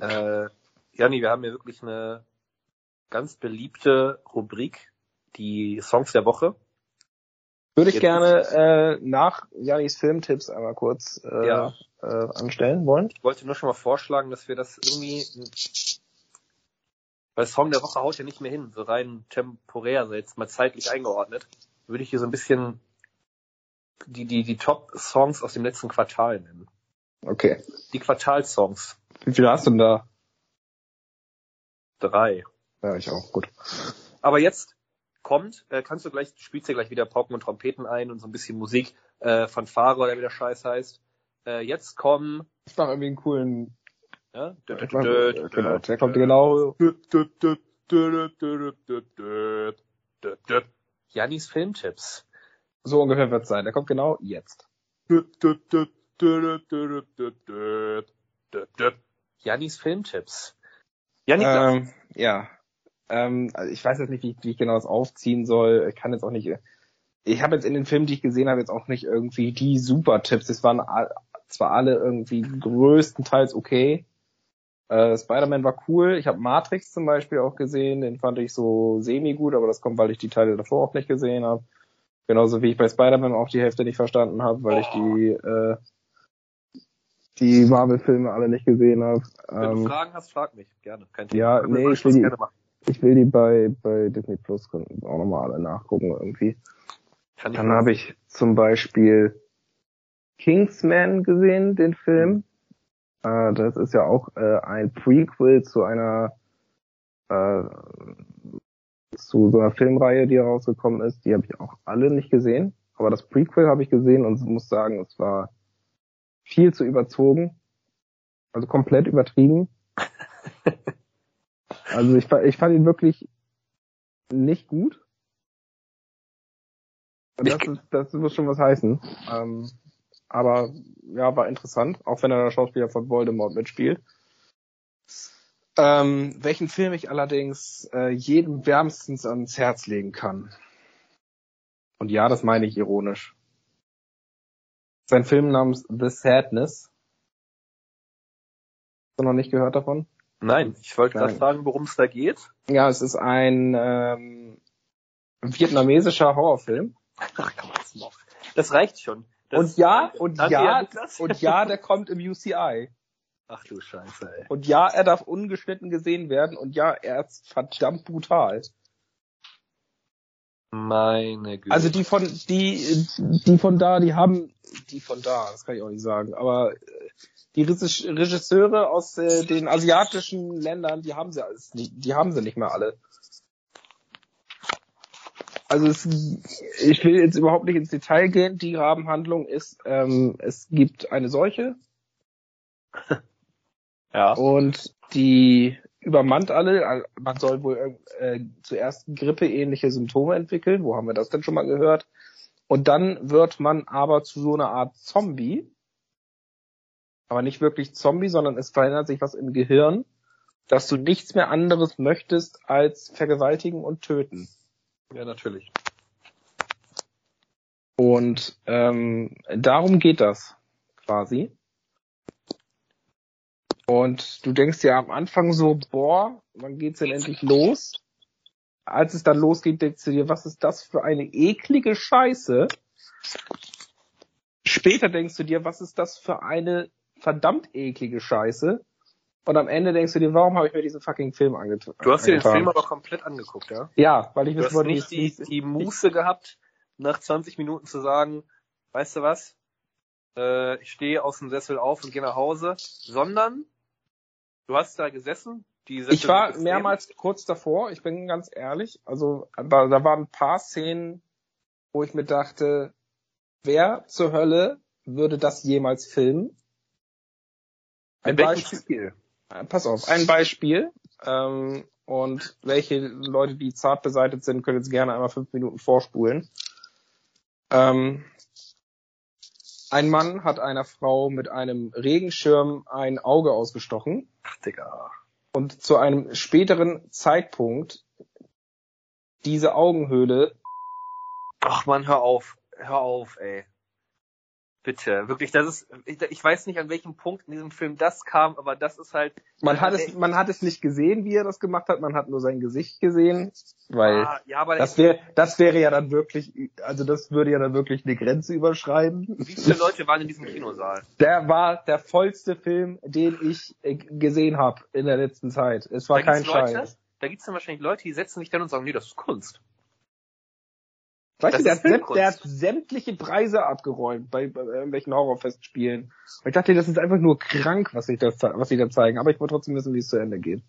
Äh, Janni, wir haben hier wirklich eine ganz beliebte Rubrik, die Songs der Woche. würde ich Jetzt- gerne äh, nach Janis Filmtipps einmal kurz äh, Ja. äh, anstellen wollen. Ich wollte nur schon mal vorschlagen, dass wir das irgendwie, weil Song der Woche haut ja nicht mehr hin, so rein temporär, also jetzt mal zeitlich eingeordnet, würde ich hier so ein bisschen die, die, die Top-Songs aus dem letzten Quartal nennen. Okay. Die Quartalsongs. Wie viele hast du denn da? Drei. Ja, ich auch. Gut. Aber jetzt kommt, äh, kannst du gleich, du spielst ja gleich wieder Pauken und Trompeten ein und so ein bisschen Musik äh, von Fahrer oder wie der Scheiß heißt. Äh, jetzt kommen, Ich mache irgendwie einen coolen. ja, mach, äh, genau, der kommt genau. Jannis Filmtipps. So ungefähr wird's sein. Der kommt genau jetzt. Jannis Filmtipps. Janik, Ähm, ja. Ähm, also ich weiß jetzt nicht, wie, ich- wie ich genau das aufziehen soll. Ich kann jetzt auch nicht. Ich habe jetzt in den Filmen, die ich gesehen habe, jetzt auch nicht irgendwie die super Tipps. Es waren all- zwar alle irgendwie größtenteils okay. Äh, Spider-Man war cool. Ich habe Matrix zum Beispiel auch gesehen. Den fand ich so semi gut, aber das kommt, weil ich die Teile davor auch nicht gesehen habe. Genauso wie ich bei Spider-Man auch die Hälfte nicht verstanden habe, weil ich die äh, die Marvel-Filme alle nicht gesehen habe. wenn Ähm, du Fragen hast, frag mich. Gerne. Kein Ja, Können wir nee, ich will die- ich will die bei, bei Disney Plus auch nochmal alle nachgucken irgendwie. Kann Dann habe ich zum Beispiel Kingsman gesehen, den Film. Äh, das ist ja auch äh, ein Prequel zu einer äh, zu so einer Filmreihe, die rausgekommen ist. Die habe ich auch alle nicht gesehen. Aber das Prequel habe ich gesehen und muss sagen, es war viel zu überzogen. Also komplett übertrieben. also ich, ich fand ihn wirklich nicht gut. Das, ist, das muss schon was heißen. Ähm, aber ja, war interessant, auch wenn er der Schauspieler von Voldemort mitspielt. Ähm, welchen Film ich allerdings äh, jedem wärmstens ans Herz legen kann. Und ja, das meine ich ironisch. Sein Film namens The Sadness. Hast du noch nicht gehört davon? Nein, ich wollte gerade fragen, worum es da geht. Ja, es ist ein ähm, vietnamesischer Horrorfilm. Ach, komm, das reicht schon. Das und ja, und ja, und ja, der kommt im UCI. Ach du Scheiße, ey. Und ja, er darf ungeschnitten gesehen werden und ja, er ist verdammt brutal. Meine Güte. Also die von die die von da, die haben die von da, das kann ich auch nicht sagen, aber äh, die Regisseure aus äh, den asiatischen Ländern, die haben sie nicht, die haben sie nicht mehr alle. Also es, ich will jetzt überhaupt nicht ins Detail gehen. Die Rahmenhandlung ist, ähm, es gibt eine Seuche. ja. Und die übermannt alle. Man soll wohl äh, zuerst grippeähnliche Symptome entwickeln. Wo haben wir das denn schon mal gehört? Und dann wird man aber zu so einer Art Zombie. Aber nicht wirklich Zombie, sondern es verändert sich was im Gehirn, dass du nichts mehr anderes möchtest als vergewaltigen und töten. Ja, natürlich. Und ähm, darum geht das quasi. Und du denkst ja am Anfang so, boah, wann geht's denn endlich los? Als es dann losgeht, denkst du dir, was ist das für eine eklige Scheiße? Später denkst du dir, was ist das für eine verdammt eklige Scheiße? Und am Ende denkst du dir, warum habe ich mir diesen fucking Film angetan? Du hast dir den Film aber komplett angeguckt, ja? Ja, weil ich wissen wollte, nicht die, die Muße gehabt, nach 20 Minuten zu sagen, weißt du was? Äh, ich stehe aus dem Sessel auf und gehe nach Hause, sondern du hast da gesessen. Ich war mehrmals kurz davor, ich bin ganz ehrlich. Also da, da waren ein paar Szenen, wo ich mir dachte, wer zur Hölle würde das jemals filmen? Ein Beispiel. Äh, pass auf, ein Beispiel. Ähm, und welche Leute, die zart beseitigt sind, können jetzt gerne einmal fünf Minuten vorspulen. Ähm, ein Mann hat einer Frau mit einem Regenschirm ein Auge ausgestochen. Ach, Digga. Und zu einem späteren Zeitpunkt diese Augenhöhle. Ach man, hör auf. Hör auf, ey. Bitte, wirklich, das ist, ich, ich, weiß nicht, an welchem Punkt in diesem Film das kam, aber das ist halt. Man hat es, man hat es nicht gesehen, wie er das gemacht hat, man hat nur sein Gesicht gesehen, weil ah, ja, aber das wäre, das wäre ja dann wirklich, also das würde ja dann wirklich eine Grenze überschreiten. Wie viele Leute waren in diesem Kinosaal? Der war der vollste Film, den ich äh, gesehen habe in der letzten Zeit. Es war da kein Scheiß. Da gibt's dann wahrscheinlich Leute, die setzen sich dann und sagen, nee, das ist Kunst. Weißt du, der hat, der hat, sämtliche Preise abgeräumt bei, bei irgendwelchen Horrorfestspielen. Und ich dachte, das ist einfach nur krank, was sie da, was sie da zeigen. Aber ich wollte trotzdem wissen, wie es zu Ende geht.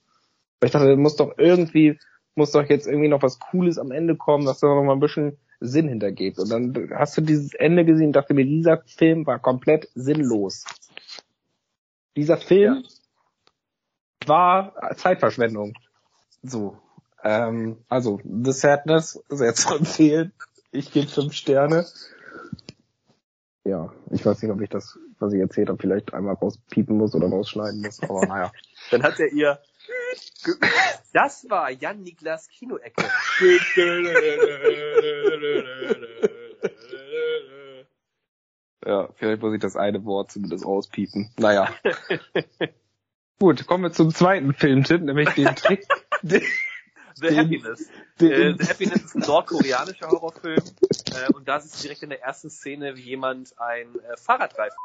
Weil ich dachte, muss doch irgendwie, muss doch jetzt irgendwie noch was Cooles am Ende kommen, dass da noch mal ein bisschen Sinn hintergeht. Und dann hast du dieses Ende gesehen und dachte mir, dieser Film war komplett sinnlos. Dieser Film ja. war Zeitverschwendung. So. Ähm, also, The Sadness, sehr zu empfehlen. Ich gebe fünf Sterne. Ja, ich weiß nicht, ob ich das, was ich erzählt habe, vielleicht einmal rauspiepen muss oder rausschneiden muss, aber naja. Dann hat er ihr das war Jan Niklas Kinoecke. ja, vielleicht muss ich das eine Wort zumindest rauspiepen. Naja. Gut, kommen wir zum zweiten Filmtipp, nämlich den Trick. The Happiness. äh, The Happiness ist ein nordkoreanischer Horrorfilm äh, und da ist es direkt in der ersten Szene, wie jemand ein äh, Fahrrad reift.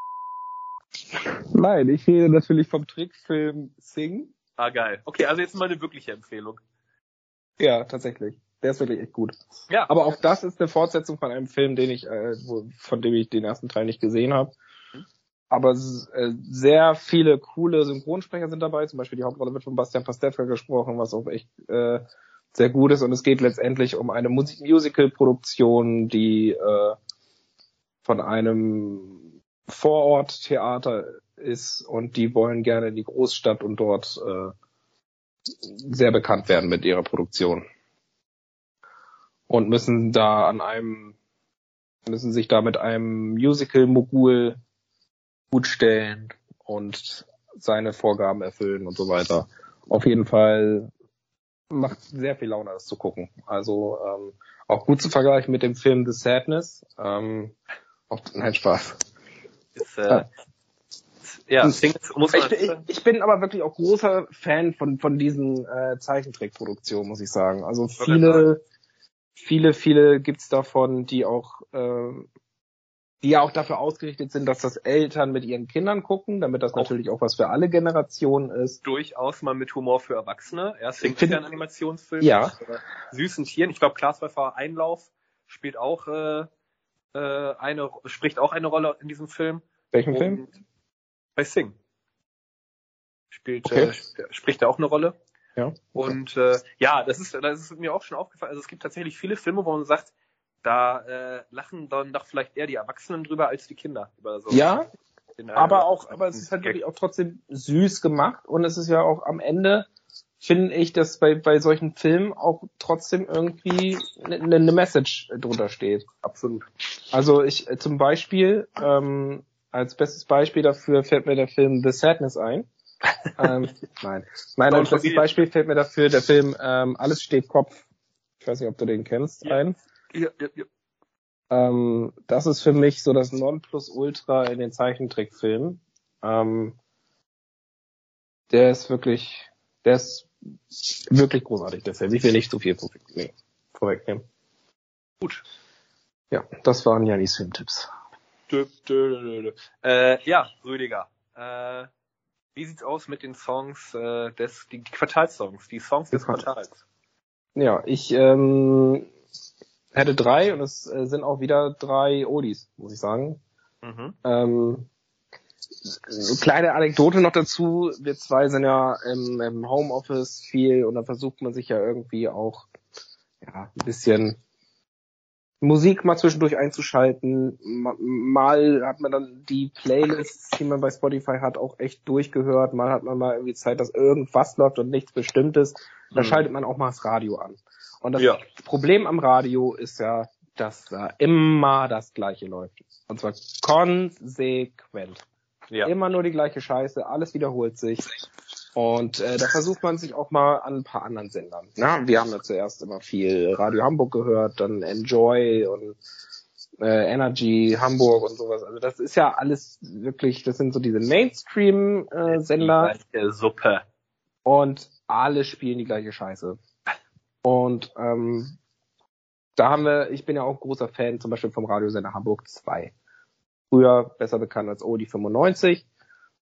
Nein, ich rede natürlich vom Trickfilm Sing. Ah, geil. Okay, also jetzt mal eine wirkliche Empfehlung. Ja, tatsächlich. Der ist wirklich echt gut. Ja. Aber auch das ist eine Fortsetzung von einem Film, den ich, äh, wo, von dem ich den ersten Teil nicht gesehen habe. Aber äh, sehr viele coole Synchronsprecher sind dabei. Zum Beispiel die Hauptrolle wird von Bastian Pastewka gesprochen, was auch echt äh, sehr gut ist. Und es geht letztendlich um eine Musik-Musical-Produktion, die äh, von einem Vororttheater ist und die wollen gerne in die Großstadt und dort äh, sehr bekannt werden mit ihrer Produktion. Und müssen da an einem, müssen sich da mit einem Musical-Mogul gut stellen und seine Vorgaben erfüllen und so weiter. Auf jeden Fall macht sehr viel Laune, das zu gucken. Also ähm, auch gut zu vergleichen mit dem Film The Sadness. Ähm, auch, nein, Spaß. Ist, äh, ja, ich, ich, ich, bin aber wirklich auch großer Fan von, von diesen äh, Zeichentrickproduktionen, muss ich sagen. Also viele, viele, viele gibt's davon, die auch äh, die ja auch dafür ausgerichtet sind, dass das Eltern mit ihren Kindern gucken, damit das auch natürlich auch was für alle Generationen ist. Durchaus mal mit Humor für Erwachsene. Er singt ja ein Animationsfilm ja. mit süßen Tieren. Ich glaube, Klaasweifer Einlauf spielt auch äh, äh, eine, spricht auch eine Rolle in diesem Film. Welchen Und Film? Bei Sing. Spielt, okay. äh, spricht er auch eine Rolle. Ja. Und äh, ja, das ist, das ist mir auch schon aufgefallen. Also es gibt tatsächlich viele Filme, wo man sagt, da äh, lachen dann doch vielleicht eher die Erwachsenen drüber als die Kinder. Über so ja, aber auch, aber es ist halt wirklich auch trotzdem süß gemacht und es ist ja auch am Ende finde ich, dass bei, bei solchen Filmen auch trotzdem irgendwie eine, eine Message drunter steht. Absolut. Also ich äh, zum Beispiel, ähm, als bestes Beispiel dafür fällt mir der Film The Sadness ein. ähm, nein. Nein, als bestes Beispiel fällt mir dafür der Film ähm, Alles steht Kopf. Ich weiß nicht, ob du den kennst, ein. Ja, ja, ja. Ähm, das ist für mich so das Nonplusultra in den Zeichentrickfilmen. Ähm, der ist wirklich, der ist wirklich großartig, der Film. Ich will nicht zu viel nee, vorwegnehmen. Gut. Ja, das waren Janis Filmtipps. Dö, dö, dö, dö. Äh, ja, Rüdiger. Äh, wie sieht's aus mit den Songs äh, des, die, die Quartalssongs, die Songs des Quartals? Ja, ich ähm, hätte drei und es äh, sind auch wieder drei Oldies, muss ich sagen. Mhm. Ähm, eine kleine Anekdote noch dazu. Wir zwei sind ja im, im Homeoffice viel und da versucht man sich ja irgendwie auch ja, ein bisschen Musik mal zwischendurch einzuschalten. Mal hat man dann die Playlists, die man bei Spotify hat, auch echt durchgehört. Mal hat man mal irgendwie Zeit, dass irgendwas läuft und nichts Bestimmtes. Da mhm. schaltet man auch mal das Radio an. Und das ja. Problem am Radio ist ja, dass da immer das Gleiche läuft. Und zwar konsequent. Ja. Immer nur die gleiche Scheiße, alles wiederholt sich. Und äh, da versucht man sich auch mal an ein paar anderen Sendern. Na, wir haben ja zuerst immer viel Radio Hamburg gehört, dann Enjoy und äh, Energy Hamburg und sowas. Also das ist ja alles wirklich, das sind so diese Mainstream-Sender. Äh, Suppe. Und alle spielen die gleiche Scheiße. Und ähm, da haben wir, ich bin ja auch großer Fan zum Beispiel vom Radiosender Hamburg 2. Früher besser bekannt als Odi 95,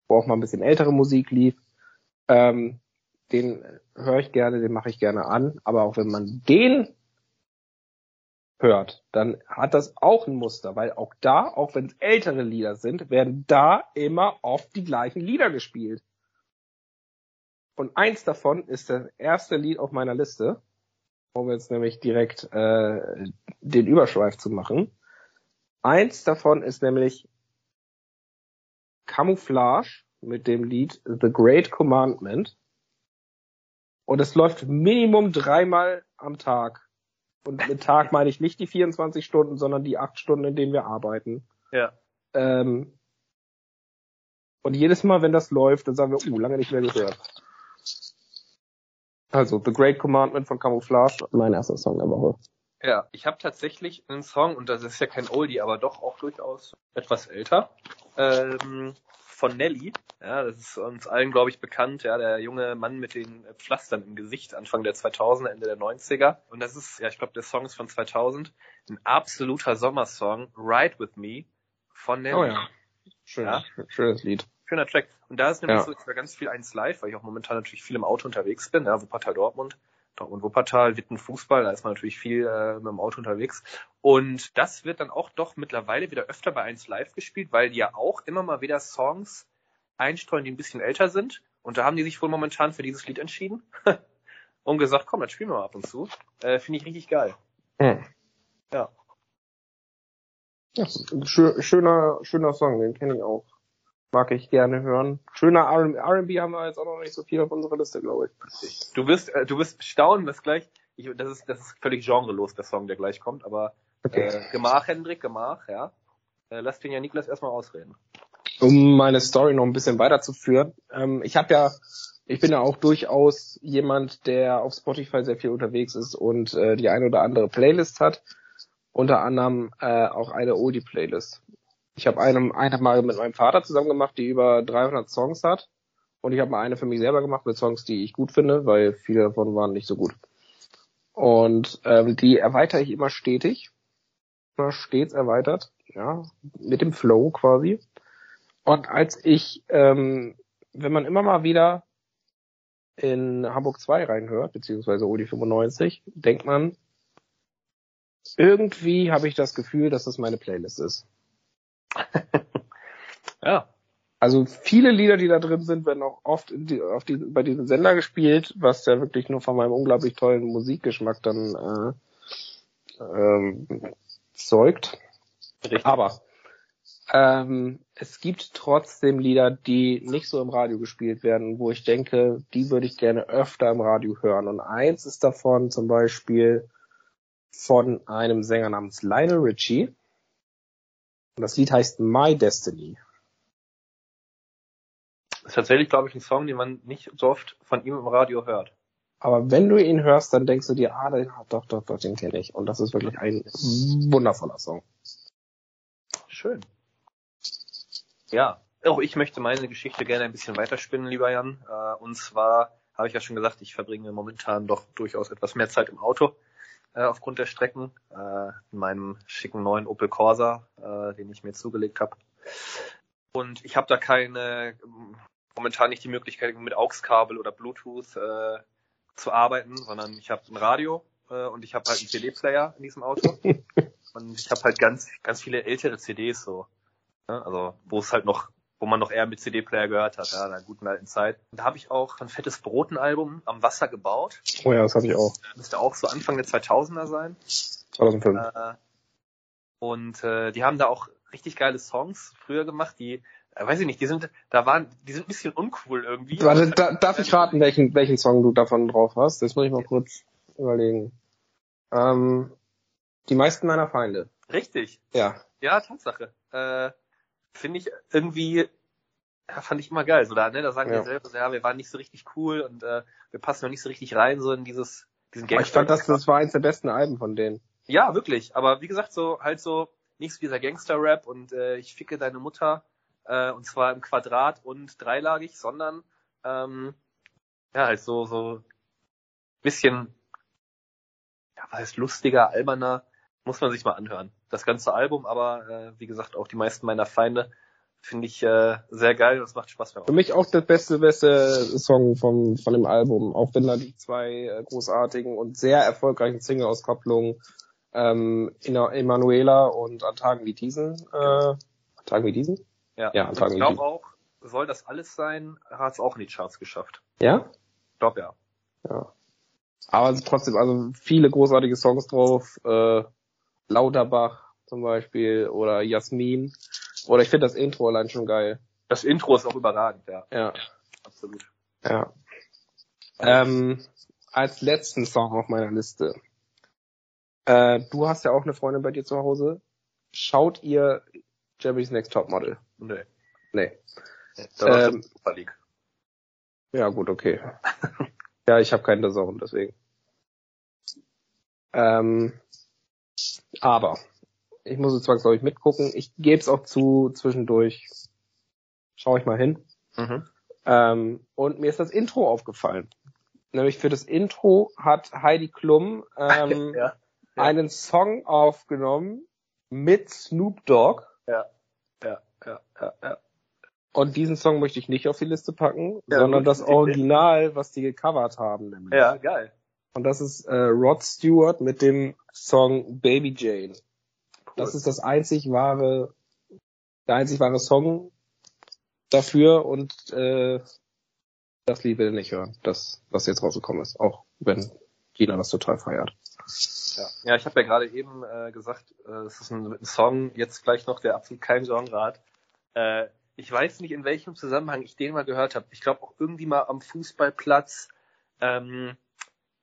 wo auch mal ein bisschen ältere Musik lief. Ähm, den höre ich gerne, den mache ich gerne an. Aber auch wenn man den hört, dann hat das auch ein Muster, weil auch da, auch wenn es ältere Lieder sind, werden da immer oft die gleichen Lieder gespielt. Und eins davon ist das erste Lied auf meiner Liste um jetzt nämlich direkt äh, den Überschweif zu machen. Eins davon ist nämlich Camouflage mit dem Lied The Great Commandment. Und es läuft Minimum dreimal am Tag. Und mit Tag meine ich nicht die 24 Stunden, sondern die acht Stunden, in denen wir arbeiten. Ja. Ähm, und jedes Mal, wenn das läuft, dann sagen wir, uh, lange nicht mehr gehört. Also The Great Commandment von Camouflage, mein erster Song der Woche. Ja, ich habe tatsächlich einen Song, und das ist ja kein Oldie, aber doch auch durchaus etwas älter, ähm, von Nelly. Ja, das ist uns allen, glaube ich, bekannt. Ja, der junge Mann mit den Pflastern im Gesicht, Anfang der 2000er, Ende der 90er. Und das ist, ja, ich glaube, der Song ist von 2000. Ein absoluter Sommersong, Ride With Me von Nelly. Oh ja. Schön, ja? schönes Lied schöner Track. Und da ist nämlich ja. so, ich höre ganz viel eins live, weil ich auch momentan natürlich viel im Auto unterwegs bin, ja, Wuppertal Dortmund, Dortmund Wuppertal, Witten Fußball, da ist man natürlich viel äh, mit dem Auto unterwegs. Und das wird dann auch doch mittlerweile wieder öfter bei eins live gespielt, weil die ja auch immer mal wieder Songs einstreuen, die ein bisschen älter sind. Und da haben die sich wohl momentan für dieses Lied entschieden. und gesagt, komm, das spielen wir mal ab und zu. Äh, Finde ich richtig geil. Hm. Ja. Ja, schöner, schöner Song, den kenne ich auch. Mag ich gerne hören. Schöner R&B haben wir jetzt auch noch nicht so viel auf unserer Liste, glaube ich. Du wirst, äh, du wirst staunen, was gleich, ich, das ist, das ist völlig genrelos, der Song, der gleich kommt, aber, okay. äh, Gemach, Hendrik, Gemach, ja. Äh, lass den ja Niklas erstmal ausreden. Um meine Story noch ein bisschen weiterzuführen. Ähm, ich habe ja, ich bin ja auch durchaus jemand, der auf Spotify sehr viel unterwegs ist und äh, die eine oder andere Playlist hat. Unter anderem äh, auch eine Oldie-Playlist. Ich habe eine, eine mal mit meinem Vater zusammen gemacht, die über 300 Songs hat. Und ich habe mal eine für mich selber gemacht mit Songs, die ich gut finde, weil viele davon waren nicht so gut. Und ähm, die erweitere ich immer stetig. Immer stets erweitert. Ja, mit dem Flow quasi. Und als ich, ähm, wenn man immer mal wieder in Hamburg 2 reinhört, beziehungsweise Odi 95, denkt man, irgendwie habe ich das Gefühl, dass das meine Playlist ist. ja. Also viele Lieder, die da drin sind, werden auch oft die, auf die, bei diesem Sender gespielt, was ja wirklich nur von meinem unglaublich tollen Musikgeschmack dann äh, ähm, zeugt. Richtig. Aber ähm, es gibt trotzdem Lieder, die nicht so im Radio gespielt werden, wo ich denke, die würde ich gerne öfter im Radio hören. Und eins ist davon zum Beispiel von einem Sänger namens Lionel Richie. Und das Lied heißt My Destiny. Das ist tatsächlich, glaube ich, ein Song, den man nicht so oft von ihm im Radio hört. Aber wenn du ihn hörst, dann denkst du dir, ah, doch, doch, doch, den kenne ich. Und das ist wirklich ein wundervoller Song. Schön. Ja, auch ich möchte meine Geschichte gerne ein bisschen weiterspinnen, lieber Jan. Äh, und zwar habe ich ja schon gesagt, ich verbringe momentan doch durchaus etwas mehr Zeit im Auto äh, aufgrund der Strecken. Äh, in meinem schicken neuen Opel Corsa, den ich mir zugelegt habe. Und ich habe da keine, momentan nicht die Möglichkeit, mit AUX-Kabel oder Bluetooth äh, zu arbeiten, sondern ich habe ein Radio äh, und ich habe halt einen CD-Player in diesem Auto. und ich habe halt ganz, ganz viele ältere CDs so. Ne? Also wo es halt noch, wo man noch eher mit CD-Player gehört hat, ja, in einer guten alten Zeit. Und da habe ich auch ein fettes Broten-Album am Wasser gebaut. Oh ja, das habe ich auch. Müsste auch so Anfang der 2000er sein. 2005. Äh, und äh, die haben da auch richtig geile Songs früher gemacht, die äh, weiß ich nicht, die sind, da waren, die sind ein bisschen uncool irgendwie. Warte, da, darf ich raten, welchen, welchen Song du davon drauf hast? Das muss ich mal kurz überlegen. Ähm, die meisten meiner Feinde. Richtig. Ja. Ja, Tatsache. Äh, Finde ich irgendwie, ja, fand ich immer geil. So da, ne, da sagen ja. wir selber, ja, wir waren nicht so richtig cool und äh, wir passen noch nicht so richtig rein, so in dieses, diesen Gangster. Ich fand das, das war eins der besten Alben von denen. Ja, wirklich. Aber wie gesagt, so halt so nicht so dieser Gangster-Rap und äh, ich ficke deine Mutter äh, und zwar im Quadrat und dreilagig, sondern ähm, ja, halt so so bisschen ja, was heißt lustiger, alberner, muss man sich mal anhören. Das ganze Album, aber äh, wie gesagt, auch die meisten meiner Feinde finde ich äh, sehr geil und es macht Spaß. Für mich auch der beste, beste Song vom, von dem Album, auch wenn da die zwei äh, großartigen und sehr erfolgreichen Single-Auskopplungen ähm, Emanuela und an Tagen wie diesen, äh, an Tagen wie diesen? Ja, ja an Tagen ich glaube auch, soll das alles sein, hat es auch in die Charts geschafft. Ja? Ich glaube ja. Ja. Aber trotzdem, also viele großartige Songs drauf, äh, Lauterbach zum Beispiel oder Jasmin. Oder ich finde das Intro allein schon geil. Das Intro ist auch überragend, ja. Ja. Absolut. Ja. Ähm, als letzten Song auf meiner Liste äh, du hast ja auch eine Freundin bei dir zu Hause. Schaut ihr Jeremy's Next Top Model? Nee. Nee. Da ähm. Ja, gut, okay. ja, ich habe keinen Dazone, deswegen. Ähm, aber ich muss es zwangsläufig mitgucken. Ich gebe es auch zu zwischendurch. Schau ich mal hin. Mhm. Ähm, und mir ist das Intro aufgefallen. Nämlich für das Intro hat Heidi Klum ähm, ja einen Song aufgenommen mit Snoop Dogg. Ja, ja, ja, ja, ja. Und diesen Song möchte ich nicht auf die Liste packen, ja, sondern das Original, was die gecovert haben. Nämlich. Ja, geil. Und das ist äh, Rod Stewart mit dem Song Baby Jane. Cool. Das ist das einzig wahre, der einzig wahre Song dafür und äh, das Lied will ich nicht hören, das, was jetzt rausgekommen ist. Auch wenn jeder das total feiert. Ja, ja ich habe ja gerade eben äh, gesagt, äh, es ist ein, ein Song, jetzt gleich noch, der absolut kein Genre hat. Äh, ich weiß nicht, in welchem Zusammenhang ich den mal gehört habe. Ich glaube auch irgendwie mal am Fußballplatz ähm,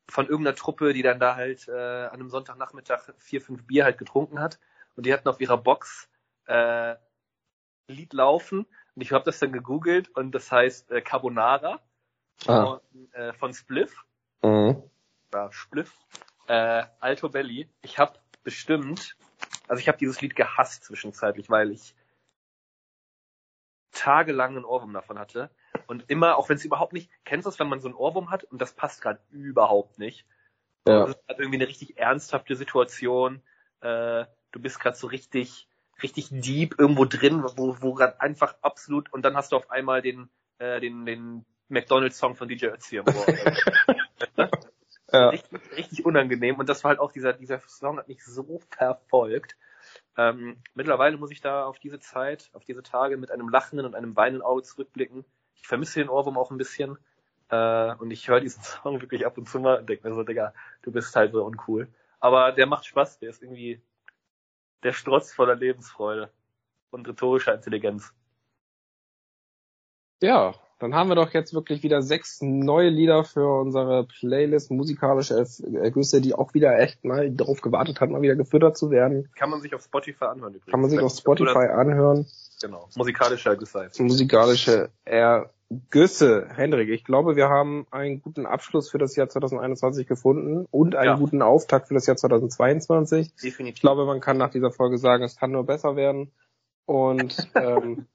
von irgendeiner Truppe, die dann da halt äh, an einem Sonntagnachmittag vier, fünf Bier halt getrunken hat. Und die hatten auf ihrer Box äh, Lied laufen. Und ich habe das dann gegoogelt und das heißt äh, Carbonara ah. von, äh, von Spliff. Mhm. Ja, Spliff. Äh, Alto Belly. Ich habe bestimmt, also ich habe dieses Lied gehasst zwischenzeitlich, weil ich tagelang einen Ohrwurm davon hatte. Und immer, auch wenn es überhaupt nicht, kennst du es, wenn man so einen Ohrwurm hat und das passt gerade überhaupt nicht. Ja. Das ist halt irgendwie eine richtig ernsthafte Situation. Äh, du bist gerade so richtig, richtig deep irgendwo drin, wo, wo gerade einfach absolut, und dann hast du auf einmal den, äh, den, den McDonalds-Song von DJ Ötzi am Ohr. ja. richtig, richtig unangenehm. Und das war halt auch dieser, dieser Song hat mich so verfolgt. Ähm, mittlerweile muss ich da auf diese Zeit, auf diese Tage mit einem lachenden und einem weinenden Auge zurückblicken. Ich vermisse den Ohrwurm auch ein bisschen. Äh, und ich höre diesen Song wirklich ab und zu mal und denke mir so, Digga, du bist halt so uncool. Aber der macht Spaß, der ist irgendwie, der strotzt voller Lebensfreude und rhetorischer Intelligenz. Ja, dann haben wir doch jetzt wirklich wieder sechs neue Lieder für unsere Playlist musikalische Ergüsse, die auch wieder echt mal darauf gewartet hat, mal wieder gefüttert zu werden. Kann man sich auf Spotify anhören übrigens. Kann man sich auf Spotify anhören. Genau. Musikalische Ergüsse heißt. Musikalische Ergüsse. Hendrik, ich glaube, wir haben einen guten Abschluss für das Jahr 2021 gefunden und einen ja. guten Auftakt für das Jahr 2022. Definitiv. Ich glaube, man kann nach dieser Folge sagen, es kann nur besser werden. Und ähm,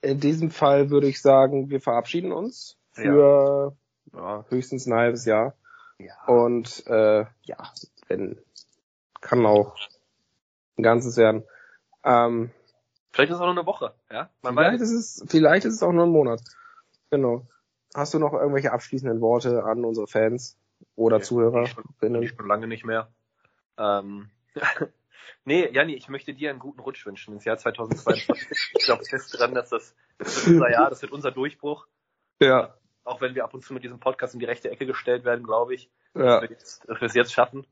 in diesem Fall würde ich sagen, wir verabschieden uns für ja. Ja, höchstens ein halbes Jahr. Ja. Und äh, ja, wenn kann auch ein ganzes werden. Ähm, vielleicht ist es auch nur eine Woche, ja? Man vielleicht weiß. ist es, vielleicht ist es auch nur ein Monat. Genau. Hast du noch irgendwelche abschließenden Worte an unsere Fans oder okay. Zuhörer? Ich schon lange nicht mehr. Ähm, Nee, Janni, ich möchte dir einen guten Rutsch wünschen ins Jahr 2022. ich glaube fest dran, dass das, das wird unser Jahr, das wird unser Durchbruch. Ja. Auch wenn wir ab und zu mit diesem Podcast in die rechte Ecke gestellt werden, glaube ich, ja. dass, wir jetzt, es jetzt schaffen,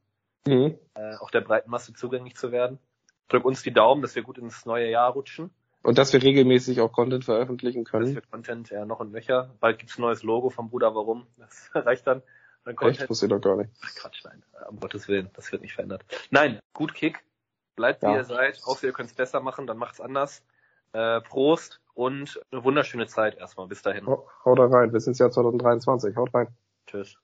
mhm. äh, auch der breiten Masse zugänglich zu werden. Drück uns die Daumen, dass wir gut ins neue Jahr rutschen. Und dass wir regelmäßig auch Content veröffentlichen können. Dass wir Content ja noch und nöcher. Bald gibt's ein neues Logo vom Bruder Warum. Das reicht dann. dann Content. Echt? Wusste ich doch gar nicht. Ach, Quatsch, nein. Um Gottes Willen. Das wird nicht verändert. Nein, gut Kick. Bleibt wie ja. ihr seid, außer ihr könnt es besser machen, dann macht's anders. Äh, Prost und eine wunderschöne Zeit erstmal. Bis dahin. Haut rein, bis ins Jahr 2023. Haut rein. Tschüss.